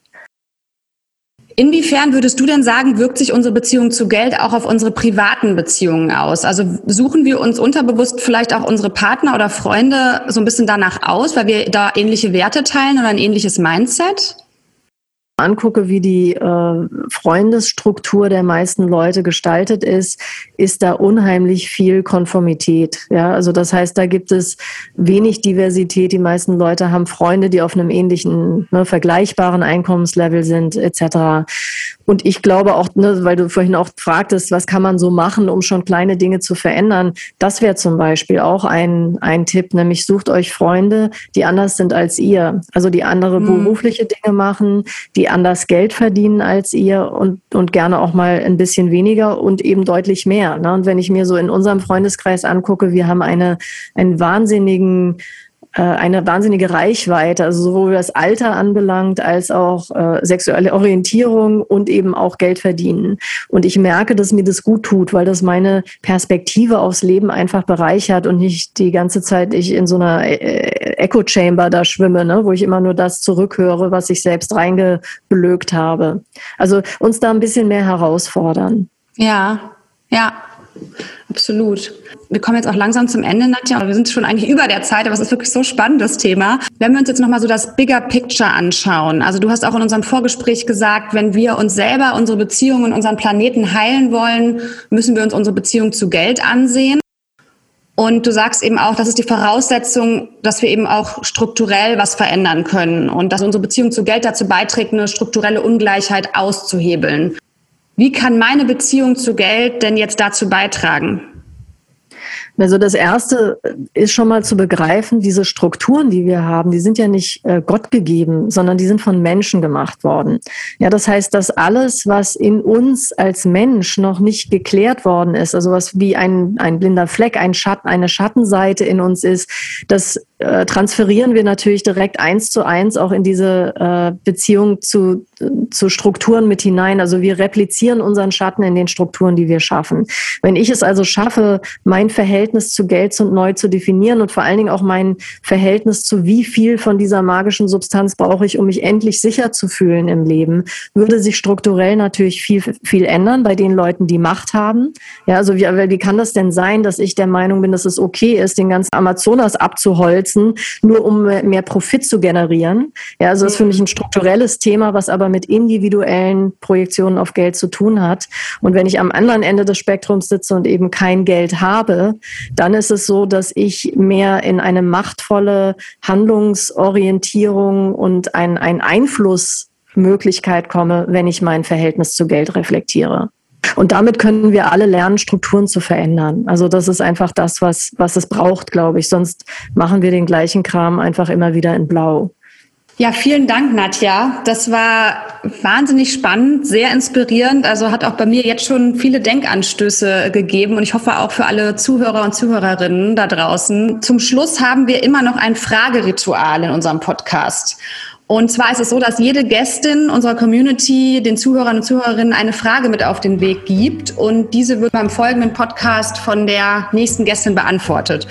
Inwiefern würdest du denn sagen, wirkt sich unsere Beziehung zu Geld auch auf unsere privaten Beziehungen aus? Also suchen wir uns unterbewusst vielleicht auch unsere Partner oder Freunde so ein bisschen danach aus, weil wir da ähnliche Werte teilen oder ein ähnliches Mindset? Angucke, wie die äh, Freundesstruktur der meisten Leute gestaltet ist, ist da unheimlich viel Konformität. Ja, also das heißt, da gibt es wenig Diversität. Die meisten Leute haben Freunde, die auf einem ähnlichen, ne, vergleichbaren Einkommenslevel sind, etc. Und ich glaube auch, ne, weil du vorhin auch fragtest, was kann man so machen, um schon kleine Dinge zu verändern. Das wäre zum Beispiel auch ein, ein Tipp, nämlich sucht euch Freunde, die anders sind als ihr. Also die andere mhm. berufliche Dinge machen, die anders Geld verdienen als ihr und, und gerne auch mal ein bisschen weniger und eben deutlich mehr. Ne? Und wenn ich mir so in unserem Freundeskreis angucke, wir haben eine, einen wahnsinnigen eine wahnsinnige Reichweite, also sowohl das Alter anbelangt als auch äh, sexuelle Orientierung und eben auch Geld verdienen. Und ich merke, dass mir das gut tut, weil das meine Perspektive aufs Leben einfach bereichert und nicht die ganze Zeit ich in so einer äh, Echo Chamber da schwimme, ne, wo ich immer nur das zurückhöre, was ich selbst reingeblökt habe. Also uns da ein bisschen mehr herausfordern. Ja, ja, absolut. Wir kommen jetzt auch langsam zum Ende, Nadja, wir sind schon eigentlich über der Zeit, aber es ist wirklich so spannend, das Thema. Wenn wir uns jetzt nochmal so das Bigger Picture anschauen, also du hast auch in unserem Vorgespräch gesagt, wenn wir uns selber, unsere Beziehungen, unseren Planeten heilen wollen, müssen wir uns unsere Beziehung zu Geld ansehen. Und du sagst eben auch, das ist die Voraussetzung, dass wir eben auch strukturell was verändern können und dass unsere Beziehung zu Geld dazu beiträgt, eine strukturelle Ungleichheit auszuhebeln. Wie kann meine Beziehung zu Geld denn jetzt dazu beitragen? Also das erste ist schon mal zu begreifen, diese Strukturen, die wir haben, die sind ja nicht äh, Gott gegeben, sondern die sind von Menschen gemacht worden. Ja, das heißt, dass alles, was in uns als Mensch noch nicht geklärt worden ist, also was wie ein, ein blinder Fleck, ein Schatten, eine Schattenseite in uns ist, das äh, transferieren wir natürlich direkt eins zu eins auch in diese äh, Beziehung zu, zu Strukturen mit hinein. Also wir replizieren unseren Schatten in den Strukturen, die wir schaffen. Wenn ich es also schaffe, mein Verhältnis zu Geld neu zu definieren und vor allen Dingen auch mein Verhältnis zu wie viel von dieser magischen Substanz brauche ich, um mich endlich sicher zu fühlen im Leben, würde sich strukturell natürlich viel, viel ändern bei den Leuten, die Macht haben. Ja, also wie, wie kann das denn sein, dass ich der Meinung bin, dass es okay ist, den ganzen Amazonas abzuholzen? Setzen, nur um mehr Profit zu generieren. Ja, also das ist für mich ein strukturelles Thema, was aber mit individuellen Projektionen auf Geld zu tun hat. Und wenn ich am anderen Ende des Spektrums sitze und eben kein Geld habe, dann ist es so, dass ich mehr in eine machtvolle Handlungsorientierung und ein, ein Einflussmöglichkeit komme, wenn ich mein Verhältnis zu Geld reflektiere. Und damit können wir alle lernen, Strukturen zu verändern. Also das ist einfach das, was, was es braucht, glaube ich. Sonst machen wir den gleichen Kram einfach immer wieder in Blau. Ja, vielen Dank, Nadja. Das war wahnsinnig spannend, sehr inspirierend. Also hat auch bei mir jetzt schon viele Denkanstöße gegeben und ich hoffe auch für alle Zuhörer und Zuhörerinnen da draußen. Zum Schluss haben wir immer noch ein Frageritual in unserem Podcast. Und zwar ist es so, dass jede Gästin unserer Community den Zuhörern und Zuhörerinnen eine Frage mit auf den Weg gibt und diese wird beim folgenden Podcast von der nächsten Gästin beantwortet.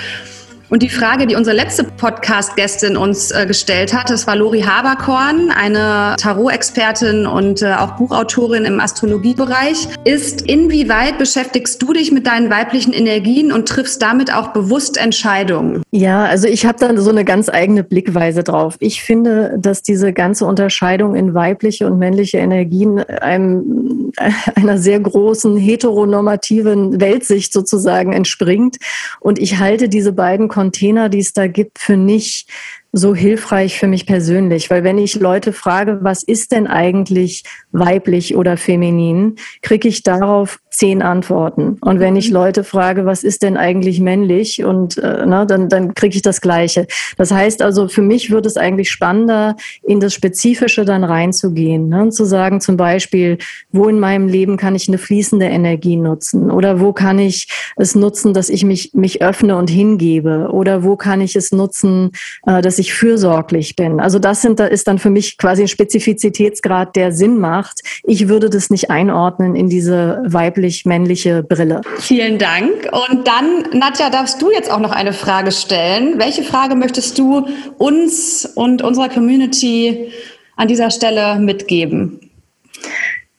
Und die Frage, die unsere letzte Podcast-Gästin uns äh, gestellt hat, das war Lori Haberkorn, eine Tarot-Expertin und äh, auch Buchautorin im Astrologiebereich, ist, inwieweit beschäftigst du dich mit deinen weiblichen Energien und triffst damit auch bewusst Entscheidungen? Ja, also ich habe da so eine ganz eigene Blickweise drauf. Ich finde, dass diese ganze Unterscheidung in weibliche und männliche Energien einem, einer sehr großen heteronormativen Weltsicht sozusagen entspringt. Und ich halte diese beiden Container, die es da gibt, für nicht so hilfreich für mich persönlich, weil wenn ich Leute frage, was ist denn eigentlich weiblich oder feminin, kriege ich darauf zehn Antworten. Und wenn ich mhm. Leute frage, was ist denn eigentlich männlich, und äh, na, dann, dann kriege ich das Gleiche. Das heißt also, für mich wird es eigentlich spannender, in das Spezifische dann reinzugehen. Ne? Und zu sagen zum Beispiel, wo in meinem Leben kann ich eine fließende Energie nutzen? Oder wo kann ich es nutzen, dass ich mich, mich öffne und hingebe? Oder wo kann ich es nutzen, äh, dass ich fürsorglich bin? Also das sind, da ist dann für mich quasi ein Spezifizitätsgrad, der Sinn macht. Ich würde das nicht einordnen in diese weibliche weiblich-männliche Brille. Vielen Dank. Und dann, Nadja, darfst du jetzt auch noch eine Frage stellen. Welche Frage möchtest du uns und unserer Community an dieser Stelle mitgeben?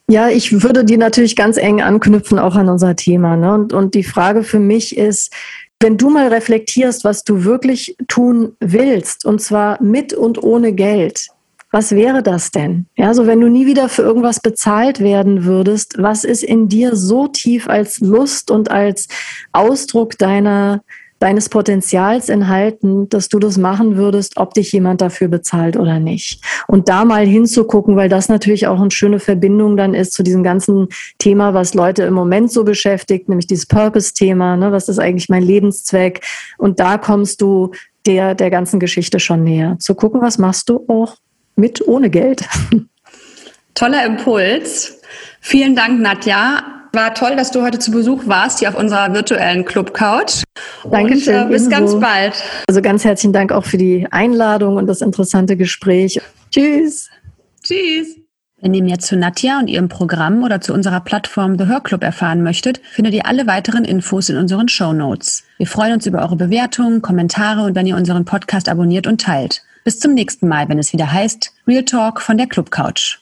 Ja, ich würde die natürlich ganz eng anknüpfen, auch an unser Thema. Ne? Und, und die Frage für mich ist, wenn du mal reflektierst, was du wirklich tun willst, und zwar mit und ohne Geld, was wäre das denn? Ja, so wenn du nie wieder für irgendwas bezahlt werden würdest, was ist in dir so tief als Lust und als Ausdruck deiner deines Potenzials enthalten, dass du das machen würdest, ob dich jemand dafür bezahlt oder nicht. Und da mal hinzugucken, weil das natürlich auch eine schöne Verbindung dann ist zu diesem ganzen Thema, was Leute im Moment so beschäftigt, nämlich dieses Purpose-Thema, ne? was ist eigentlich mein Lebenszweck? Und da kommst du der, der ganzen Geschichte schon näher. Zu gucken, was machst du auch mit ohne Geld. Toller Impuls. Vielen Dank, Nadja. War toll, dass du heute zu Besuch warst hier auf unserer virtuellen Club Couch. Dankeschön. Und, äh, bis ganz bald. Also ganz herzlichen Dank auch für die Einladung und das interessante Gespräch. Tschüss. Tschüss. Wenn ihr mehr zu Nadja und ihrem Programm oder zu unserer Plattform The Hörclub erfahren möchtet, findet ihr alle weiteren Infos in unseren Show Notes. Wir freuen uns über eure Bewertungen, Kommentare und wenn ihr unseren Podcast abonniert und teilt. Bis zum nächsten Mal, wenn es wieder heißt Real Talk von der Club Couch.